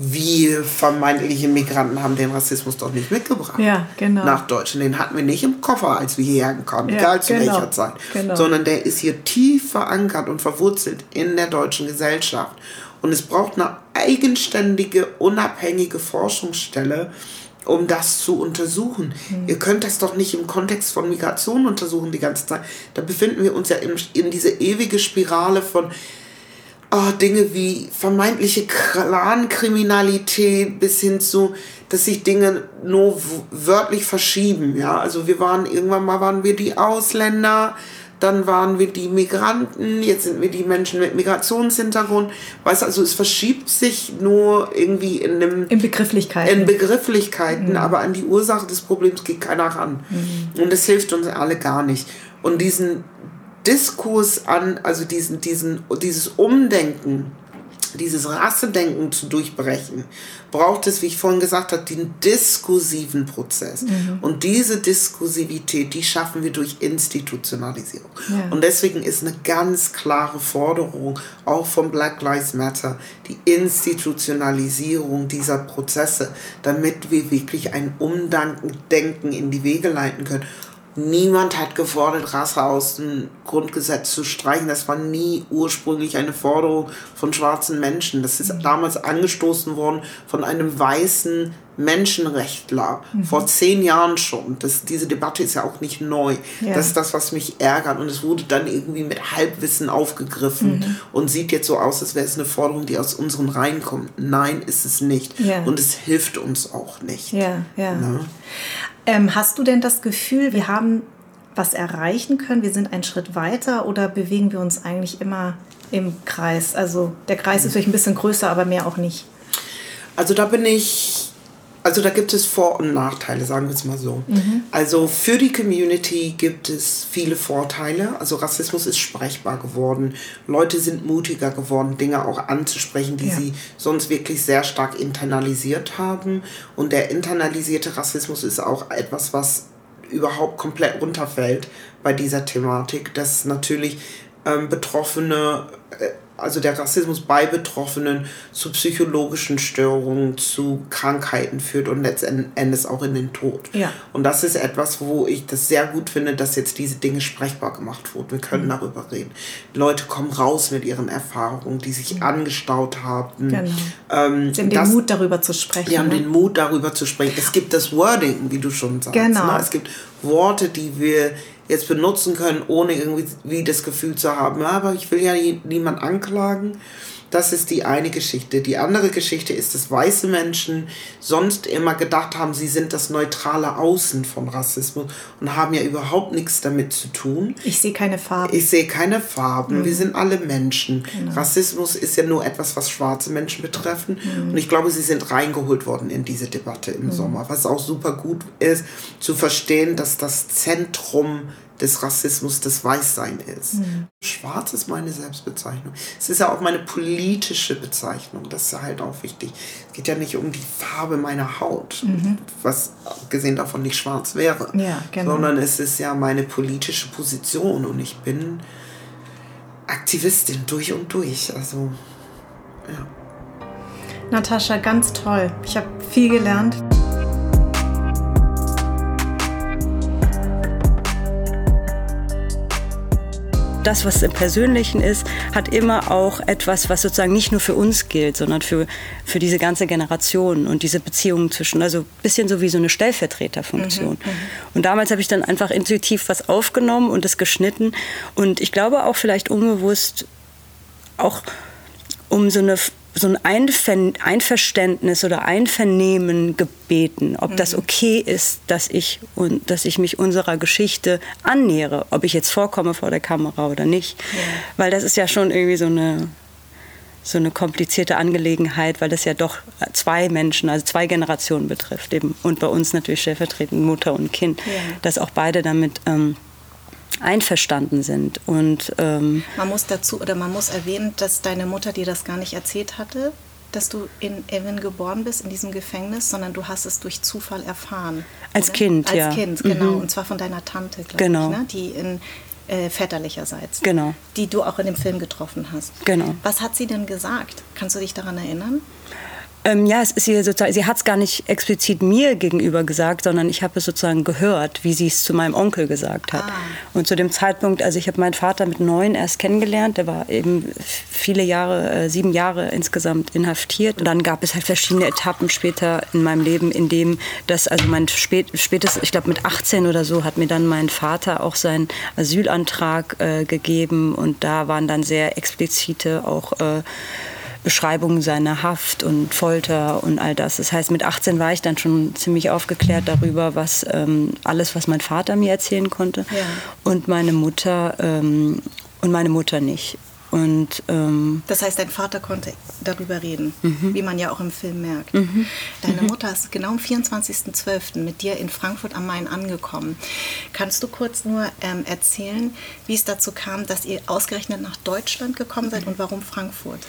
wir vermeintliche Migranten haben den Rassismus doch nicht mitgebracht. Ja, genau. Nach Deutschland. Den hatten wir nicht im Koffer, als wir hierher kamen, ja, egal zu genau, welcher Zeit. Genau. Sondern der ist hier tief verankert und verwurzelt in der deutschen Gesellschaft. Und es braucht eine eigenständige, unabhängige Forschungsstelle, um das zu untersuchen. Mhm. Ihr könnt das doch nicht im Kontext von Migration untersuchen die ganze Zeit. Da befinden wir uns ja in, in diese ewige Spirale von oh, Dinge wie vermeintliche Clankriminalität bis hin zu, dass sich Dinge nur wörtlich verschieben. Ja, also wir waren irgendwann mal waren wir die Ausländer, dann waren wir die Migranten, jetzt sind wir die Menschen mit Migrationshintergrund. Weißt also es verschiebt sich nur irgendwie in dem in Begrifflichkeiten. In Begrifflichkeiten, mhm. aber an die Ursache des Problems geht keiner ran. Mhm. Und es hilft uns alle gar nicht. Und diesen Diskurs an, also diesen, diesen, dieses Umdenken dieses Rassedenken zu durchbrechen, braucht es, wie ich vorhin gesagt habe, den diskursiven Prozess. Mhm. Und diese Diskursivität, die schaffen wir durch Institutionalisierung. Ja. Und deswegen ist eine ganz klare Forderung, auch von Black Lives Matter, die Institutionalisierung dieser Prozesse, damit wir wirklich ein Umdenken in die Wege leiten können Niemand hat gefordert, Rasse aus dem Grundgesetz zu streichen. Das war nie ursprünglich eine Forderung von schwarzen Menschen. Das ist damals angestoßen worden von einem weißen Menschenrechtler mhm. vor zehn Jahren schon. Das, diese Debatte ist ja auch nicht neu. Ja. Das ist das, was mich ärgert. Und es wurde dann irgendwie mit Halbwissen aufgegriffen mhm. und sieht jetzt so aus, als wäre es eine Forderung, die aus unseren Reihen kommt. Nein, ist es nicht. Ja. Und es hilft uns auch nicht. Ja, ja. Ne? Ähm, hast du denn das Gefühl, wir haben was erreichen können? Wir sind einen Schritt weiter oder bewegen wir uns eigentlich immer im Kreis? Also der Kreis ist vielleicht ein bisschen größer, aber mehr auch nicht. Also da bin ich also da gibt es Vor- und Nachteile, sagen wir es mal so. Mhm. Also für die Community gibt es viele Vorteile. Also Rassismus ist sprechbar geworden. Leute sind mutiger geworden, Dinge auch anzusprechen, die ja. sie sonst wirklich sehr stark internalisiert haben. Und der internalisierte Rassismus ist auch etwas, was überhaupt komplett runterfällt bei dieser Thematik, dass natürlich ähm, Betroffene äh, also der Rassismus bei Betroffenen zu psychologischen Störungen, zu Krankheiten führt und letzten Endes auch in den Tod. Ja. Und das ist etwas, wo ich das sehr gut finde, dass jetzt diese Dinge sprechbar gemacht wurden. Wir können mhm. darüber reden. Leute kommen raus mit ihren Erfahrungen, die sich mhm. angestaut haben. Genau. Ähm, Sie haben das, den Mut, darüber zu sprechen. Die haben ne? den Mut, darüber zu sprechen. Es gibt das Wording, wie du schon sagst. Genau. Ne? Es gibt Worte, die wir jetzt benutzen können, ohne irgendwie das Gefühl zu haben, aber ich will ja niemand anklagen. Das ist die eine Geschichte. Die andere Geschichte ist, dass weiße Menschen sonst immer gedacht haben, sie sind das neutrale Außen von Rassismus und haben ja überhaupt nichts damit zu tun. Ich sehe keine Farben. Ich sehe keine Farben. Mhm. Wir sind alle Menschen. Genau. Rassismus ist ja nur etwas, was schwarze Menschen betreffen. Mhm. Und ich glaube, sie sind reingeholt worden in diese Debatte im mhm. Sommer. Was auch super gut ist, zu verstehen, dass das Zentrum des Rassismus das Weißsein ist. Mhm. Schwarz ist meine Selbstbezeichnung. Es ist ja auch meine politische Bezeichnung. Das ist ja halt auch wichtig. Es geht ja nicht um die Farbe meiner Haut, mhm. was gesehen davon nicht schwarz wäre, ja, genau. sondern es ist ja meine politische Position und ich bin Aktivistin durch und durch. Also, ja. Natascha, ganz toll. Ich habe viel gelernt. Das, was im Persönlichen ist, hat immer auch etwas, was sozusagen nicht nur für uns gilt, sondern für, für diese ganze Generation und diese Beziehungen zwischen, also ein bisschen so wie so eine Stellvertreterfunktion. Mhm, mhm. und damals habe ich dann einfach intuitiv was aufgenommen und es geschnitten und ich glaube auch vielleicht unbewusst auch um so eine so ein Einver Einverständnis oder Einvernehmen gebeten, ob mhm. das okay ist, dass ich, und, dass ich mich unserer Geschichte annähere, ob ich jetzt vorkomme vor der Kamera oder nicht. Ja. Weil das ist ja schon irgendwie so eine, so eine komplizierte Angelegenheit, weil das ja doch zwei Menschen, also zwei Generationen betrifft. Eben. Und bei uns natürlich stellvertretend Mutter und Kind, ja. dass auch beide damit... Ähm, einverstanden sind. Und, ähm, man muss dazu oder man muss erwähnen, dass deine Mutter dir das gar nicht erzählt hatte, dass du in Evan geboren bist, in diesem Gefängnis, sondern du hast es durch Zufall erfahren. Als oder? Kind, Als ja. Als Kind, genau. Mhm. Und zwar von deiner Tante, glaube genau. ich, ne? die in äh, väterlicherseits, genau. die du auch in dem Film getroffen hast. Genau. Was hat sie denn gesagt? Kannst du dich daran erinnern? Ähm, ja, es ist ihr sozusagen, sie hat es gar nicht explizit mir gegenüber gesagt, sondern ich habe es sozusagen gehört, wie sie es zu meinem Onkel gesagt hat. Ah. Und zu dem Zeitpunkt, also ich habe meinen Vater mit neun erst kennengelernt, der war eben viele Jahre, äh, sieben Jahre insgesamt inhaftiert. Und dann gab es halt verschiedene Etappen später in meinem Leben, in dem das, also mein spät, spätestens, ich glaube mit 18 oder so, hat mir dann mein Vater auch seinen Asylantrag äh, gegeben und da waren dann sehr explizite auch äh, Beschreibungen seiner Haft und Folter und all das. Das heißt, mit 18 war ich dann schon ziemlich aufgeklärt darüber, was ähm, alles, was mein Vater mir erzählen konnte ja. und meine Mutter ähm, und meine Mutter nicht. Und, ähm, das heißt, dein Vater konnte darüber reden, mhm. wie man ja auch im Film merkt. Mhm. Deine mhm. Mutter ist genau am 24.12. mit dir in Frankfurt am Main angekommen. Kannst du kurz nur ähm, erzählen, wie es dazu kam, dass ihr ausgerechnet nach Deutschland gekommen seid und warum Frankfurt?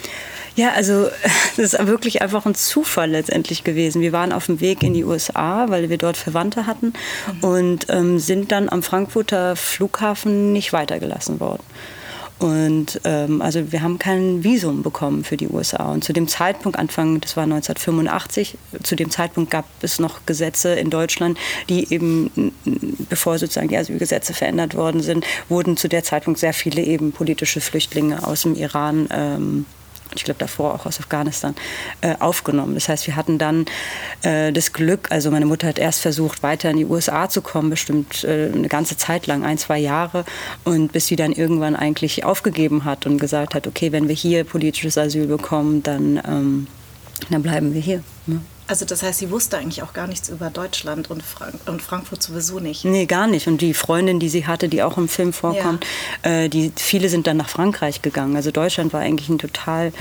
Ja, also das ist wirklich einfach ein Zufall letztendlich gewesen. Wir waren auf dem Weg in die USA, weil wir dort Verwandte hatten mhm. und ähm, sind dann am Frankfurter Flughafen nicht weitergelassen worden. Und ähm, also wir haben kein Visum bekommen für die USA. Und zu dem Zeitpunkt, Anfang, das war 1985, zu dem Zeitpunkt gab es noch Gesetze in Deutschland, die eben, bevor sozusagen die Asylgesetze verändert worden sind, wurden zu der Zeitpunkt sehr viele eben politische Flüchtlinge aus dem Iran ähm, ich glaube davor auch aus Afghanistan, äh, aufgenommen. Das heißt, wir hatten dann äh, das Glück, also meine Mutter hat erst versucht, weiter in die USA zu kommen, bestimmt äh, eine ganze Zeit lang, ein, zwei Jahre, und bis sie dann irgendwann eigentlich aufgegeben hat und gesagt hat, okay, wenn wir hier politisches Asyl bekommen, dann, ähm, dann bleiben wir hier. Ne? Also das heißt, sie wusste eigentlich auch gar nichts über Deutschland und, Frank und Frankfurt sowieso nicht. Nee, gar nicht. Und die Freundin, die sie hatte, die auch im Film vorkommt, ja. äh, die, viele sind dann nach Frankreich gegangen. Also Deutschland war eigentlich ein total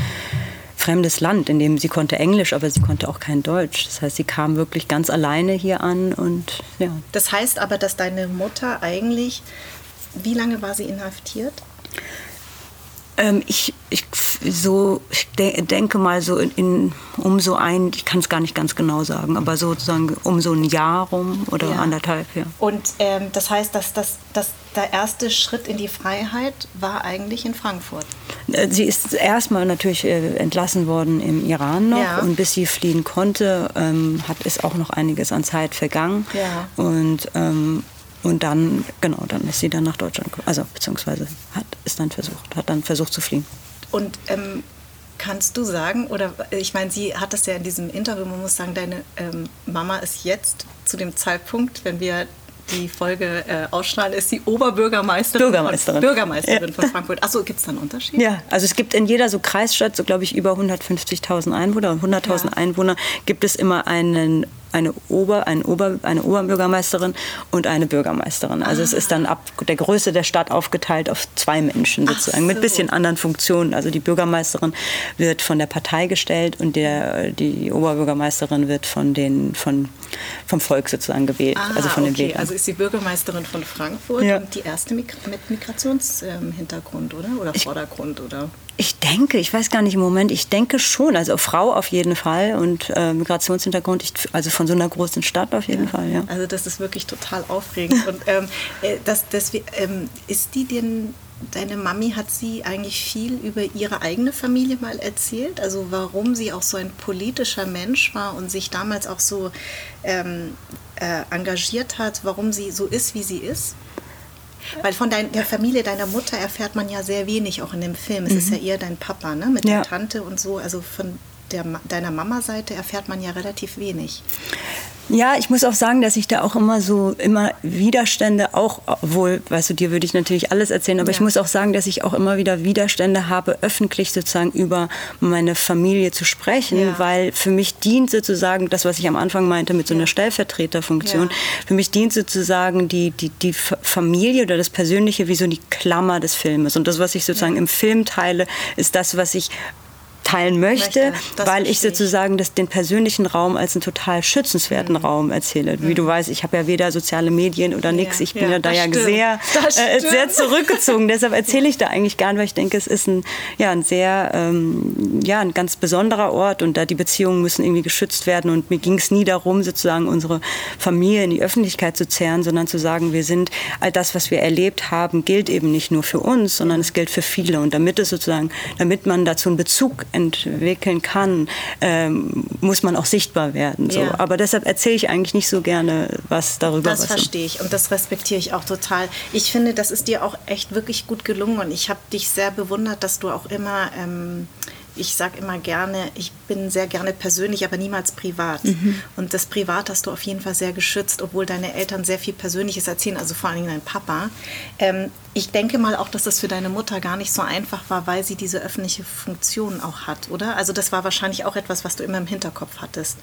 fremdes Land, in dem sie konnte Englisch, aber sie konnte auch kein Deutsch. Das heißt, sie kam wirklich ganz alleine hier an und ja. Das heißt aber, dass deine Mutter eigentlich, wie lange war sie inhaftiert? Ähm, ich, ich, so, ich de denke mal so in, in, um so ein, ich kann es gar nicht ganz genau sagen, aber sozusagen um so ein Jahr rum oder ja. anderthalb, ja. Und ähm, das heißt, dass, dass, dass der erste Schritt in die Freiheit war eigentlich in Frankfurt? Äh, sie ist erstmal natürlich äh, entlassen worden im Iran noch ja. und bis sie fliehen konnte, ähm, hat es auch noch einiges an Zeit vergangen. Ja. Und ähm, und dann, genau, dann ist sie dann nach Deutschland gekommen. Also, beziehungsweise hat es dann versucht, hat dann versucht zu fliehen. Und ähm, kannst du sagen, oder ich meine, sie hat das ja in diesem Interview, man muss sagen, deine ähm, Mama ist jetzt zu dem Zeitpunkt, wenn wir die Folge äh, ausstrahlen, ist sie Oberbürgermeisterin Bürgermeisterin, von, Bürgermeisterin ja. von Frankfurt. Achso, gibt es da einen Unterschied? Ja, also es gibt in jeder so Kreisstadt, so glaube ich über 150.000 Einwohner, 100.000 ja. Einwohner, gibt es immer einen eine, Ober, ein Ober, eine Oberbürgermeisterin und eine Bürgermeisterin. Also ah. es ist dann ab der Größe der Stadt aufgeteilt auf zwei Menschen sozusagen, so. mit bisschen anderen Funktionen. Also die Bürgermeisterin wird von der Partei gestellt und der, die Oberbürgermeisterin wird von den, von, vom Volk sozusagen gewählt, ah, also von okay. den Wählern. Also ist die Bürgermeisterin von Frankfurt ja. und die erste mit Migrationshintergrund, oder? Oder Vordergrund, oder? Ich denke, ich weiß gar nicht im Moment, ich denke schon, also Frau auf jeden Fall und äh, Migrationshintergrund, ich, also von so einer großen Stadt auf jeden ja. Fall, ja. Also das ist wirklich total aufregend. und ähm, äh, das, das, ähm, ist die denn, deine Mami, hat sie eigentlich viel über ihre eigene Familie mal erzählt? Also warum sie auch so ein politischer Mensch war und sich damals auch so ähm, äh, engagiert hat, warum sie so ist, wie sie ist? Weil von dein, der Familie deiner Mutter erfährt man ja sehr wenig, auch in dem Film. Es mhm. ist ja eher dein Papa, ne? Mit ja. der Tante und so. Also von der, deiner Mama-Seite erfährt man ja relativ wenig. Ja, ich muss auch sagen, dass ich da auch immer so immer Widerstände auch, obwohl, weißt du, dir würde ich natürlich alles erzählen, aber ja. ich muss auch sagen, dass ich auch immer wieder Widerstände habe, öffentlich sozusagen über meine Familie zu sprechen, ja. weil für mich dient sozusagen das, was ich am Anfang meinte mit so einer Stellvertreterfunktion, ja. für mich dient sozusagen die, die, die Familie oder das Persönliche wie so die Klammer des Filmes. Und das, was ich sozusagen im Film teile, ist das, was ich teilen möchte, möchte weil ich sozusagen das, den persönlichen Raum als einen total schützenswerten mhm. Raum erzähle. Wie mhm. du weißt, ich habe ja weder soziale Medien oder nichts. Ja, ich bin ja, ja da ja sehr, äh, sehr zurückgezogen. Deshalb erzähle ich da eigentlich nicht, weil ich denke, es ist ein, ja, ein sehr, ähm, ja, ein ganz besonderer Ort und da die Beziehungen müssen irgendwie geschützt werden. Und mir ging es nie darum, sozusagen unsere Familie in die Öffentlichkeit zu zerren, sondern zu sagen, wir sind, all das, was wir erlebt haben, gilt eben nicht nur für uns, sondern es gilt für viele. Und damit es sozusagen, damit man dazu einen Bezug entwickeln kann, ähm, muss man auch sichtbar werden. So. Ja. Aber deshalb erzähle ich eigentlich nicht so gerne was darüber. Das verstehe ich und das respektiere ich auch total. Ich finde, das ist dir auch echt wirklich gut gelungen und ich habe dich sehr bewundert, dass du auch immer ähm, ich sage immer gerne, ich bin sehr gerne persönlich, aber niemals privat. Mhm. Und das Privat hast du auf jeden Fall sehr geschützt, obwohl deine Eltern sehr viel Persönliches erzählen, also vor allem dein Papa. Ähm, ich denke mal auch, dass das für deine Mutter gar nicht so einfach war, weil sie diese öffentliche Funktion auch hat, oder? Also das war wahrscheinlich auch etwas, was du immer im Hinterkopf hattest.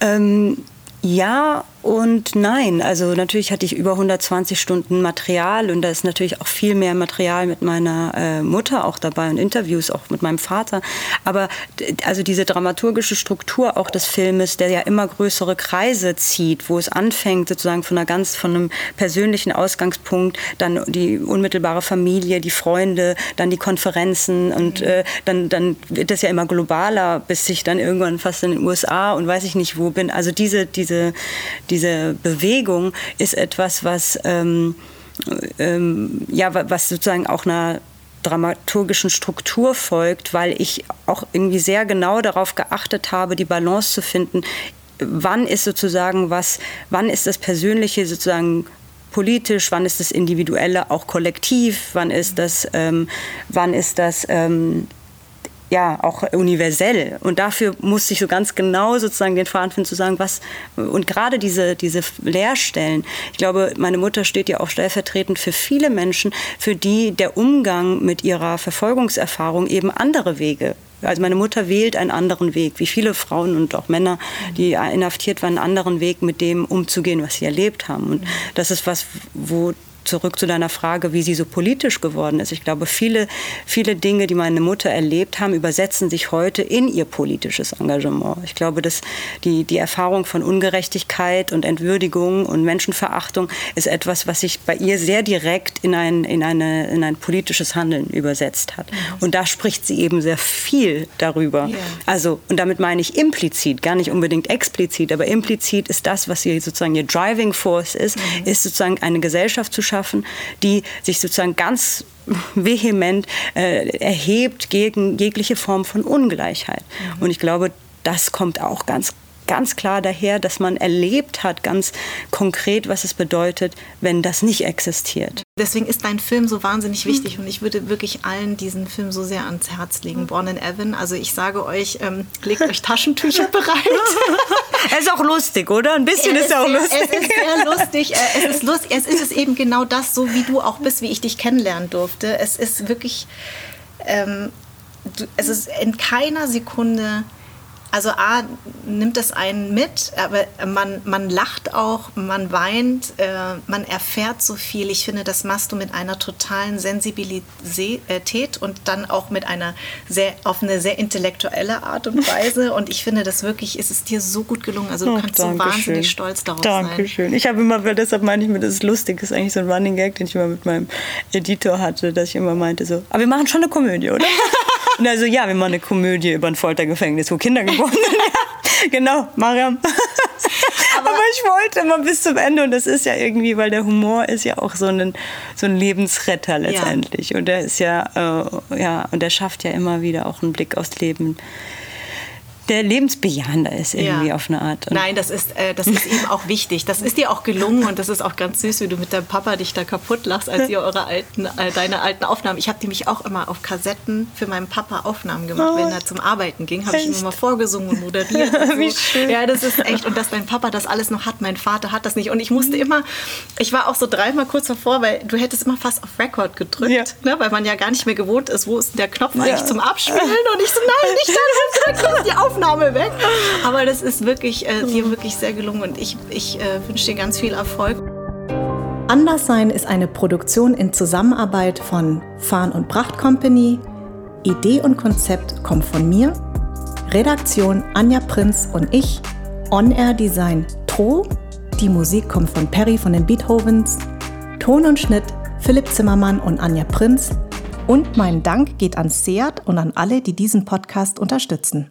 Ähm, ja und nein. Also natürlich hatte ich über 120 Stunden Material und da ist natürlich auch viel mehr Material mit meiner äh, Mutter auch dabei und Interviews auch mit meinem Vater. Aber also diese dramaturgische Struktur auch des Filmes, der ja immer größere Kreise zieht, wo es anfängt sozusagen von einer ganz von einem persönlichen Ausgangspunkt, dann die unmittelbare Familie, die Freunde, dann die Konferenzen und äh, dann dann wird das ja immer globaler, bis ich dann irgendwann fast in den USA und weiß ich nicht wo bin. Also diese diese diese Bewegung ist etwas, was, ähm, ähm, ja, was sozusagen auch einer dramaturgischen Struktur folgt, weil ich auch irgendwie sehr genau darauf geachtet habe, die Balance zu finden, wann ist sozusagen was, wann ist das Persönliche sozusagen politisch, wann ist das Individuelle auch kollektiv, wann ist das, ähm, wann ist das ähm, ja auch universell. Und dafür musste ich so ganz genau sozusagen den Faden finden, zu sagen, was, und gerade diese, diese Leerstellen, ich glaube, meine Mutter steht ja auch stellvertretend für viele Menschen, für die der Umgang mit ihrer Verfolgungserfahrung eben andere Wege also meine Mutter wählt einen anderen Weg, wie viele Frauen und auch Männer, die inhaftiert waren, einen anderen Weg, mit dem umzugehen, was sie erlebt haben. Und das ist was, wo zurück zu deiner Frage, wie sie so politisch geworden ist. Ich glaube, viele, viele Dinge, die meine Mutter erlebt haben, übersetzen sich heute in ihr politisches Engagement. Ich glaube, dass die, die Erfahrung von Ungerechtigkeit und Entwürdigung und Menschenverachtung ist etwas, was sich bei ihr sehr direkt in ein, in eine, in ein politisches Handeln übersetzt hat. Und da spricht sie eben sehr viel darüber. Yeah. Also, und damit meine ich implizit, gar nicht unbedingt explizit, aber implizit ist das, was sie sozusagen ihr Driving Force ist, mhm. ist sozusagen eine Gesellschaft zu schaffen, die sich sozusagen ganz vehement äh, erhebt gegen jegliche Form von Ungleichheit. Mhm. Und ich glaube, das kommt auch ganz ganz klar daher, dass man erlebt hat, ganz konkret, was es bedeutet, wenn das nicht existiert. Deswegen ist dein Film so wahnsinnig wichtig und ich würde wirklich allen diesen Film so sehr ans Herz legen. Born in Evan. Also ich sage euch, ähm, legt euch Taschentücher bereit. er ist auch lustig, oder? Ein bisschen er ist er auch sehr, lustig. Es ist sehr lustig. Es ist lustig. Es ist eben genau das, so wie du auch bist, wie ich dich kennenlernen durfte. Es ist wirklich, ähm, du, es ist in keiner Sekunde also A, nimmt es einen mit, aber man, man lacht auch, man weint, äh, man erfährt so viel. Ich finde, das machst du mit einer totalen Sensibilität und dann auch mit einer sehr, auf eine sehr intellektuelle Art und Weise. Und ich finde, das wirklich, ist es dir so gut gelungen. Also du oh, kannst so wahnsinnig schön. stolz darauf Dankeschön. sein. Dankeschön. Ich habe immer, deshalb meine ich mir, das ist lustig, das ist eigentlich so ein Running Gag, den ich immer mit meinem Editor hatte, dass ich immer meinte so, aber wir machen schon eine Komödie, oder? Und also ja, wir machen eine Komödie über ein Foltergefängnis, wo Kinder geboren sind. genau, Mariam. Aber, Aber, ich wollte immer bis zum Ende und das ist ja irgendwie, weil der Humor ist ja auch so ein, so ein Lebensretter letztendlich. Ja. Und der ist ja, äh, ja, und der schafft ja immer wieder auch einen Blick aufs Leben der lebensbejahender ist irgendwie ja. auf eine Art. Und Nein, das ist, äh, das ist eben auch wichtig. Das ist dir auch gelungen und das ist auch ganz süß, wie du mit deinem Papa dich da kaputt lachst, als ihr eure alten, äh, deine alten Aufnahmen. Ich habe nämlich auch immer auf Kassetten für meinen Papa Aufnahmen gemacht. Oh. Wenn er zum Arbeiten ging, habe ich ihm immer vorgesungen und moderiert. Und so. wie schön. Ja, das ist echt. Und dass dein Papa das alles noch hat, mein Vater hat das nicht. Und ich musste immer, ich war auch so dreimal kurz davor, weil du hättest immer fast auf Record gedrückt, ja. ne? weil man ja gar nicht mehr gewohnt ist, wo ist der Knopf ja. eigentlich zum Abspielen. Und ich so, nein, nicht dann, die Aufnahme. Aufnahme weg. Aber das ist wirklich äh, dir wirklich sehr gelungen und ich, ich äh, wünsche dir ganz viel Erfolg. Anderssein ist eine Produktion in Zusammenarbeit von Farn und Pracht Company. Idee und Konzept kommt von mir. Redaktion Anja Prinz und ich. On-Air Design Tro. Die Musik kommt von Perry von den Beethovens. Ton und Schnitt Philipp Zimmermann und Anja Prinz. Und mein Dank geht an Seat und an alle, die diesen Podcast unterstützen.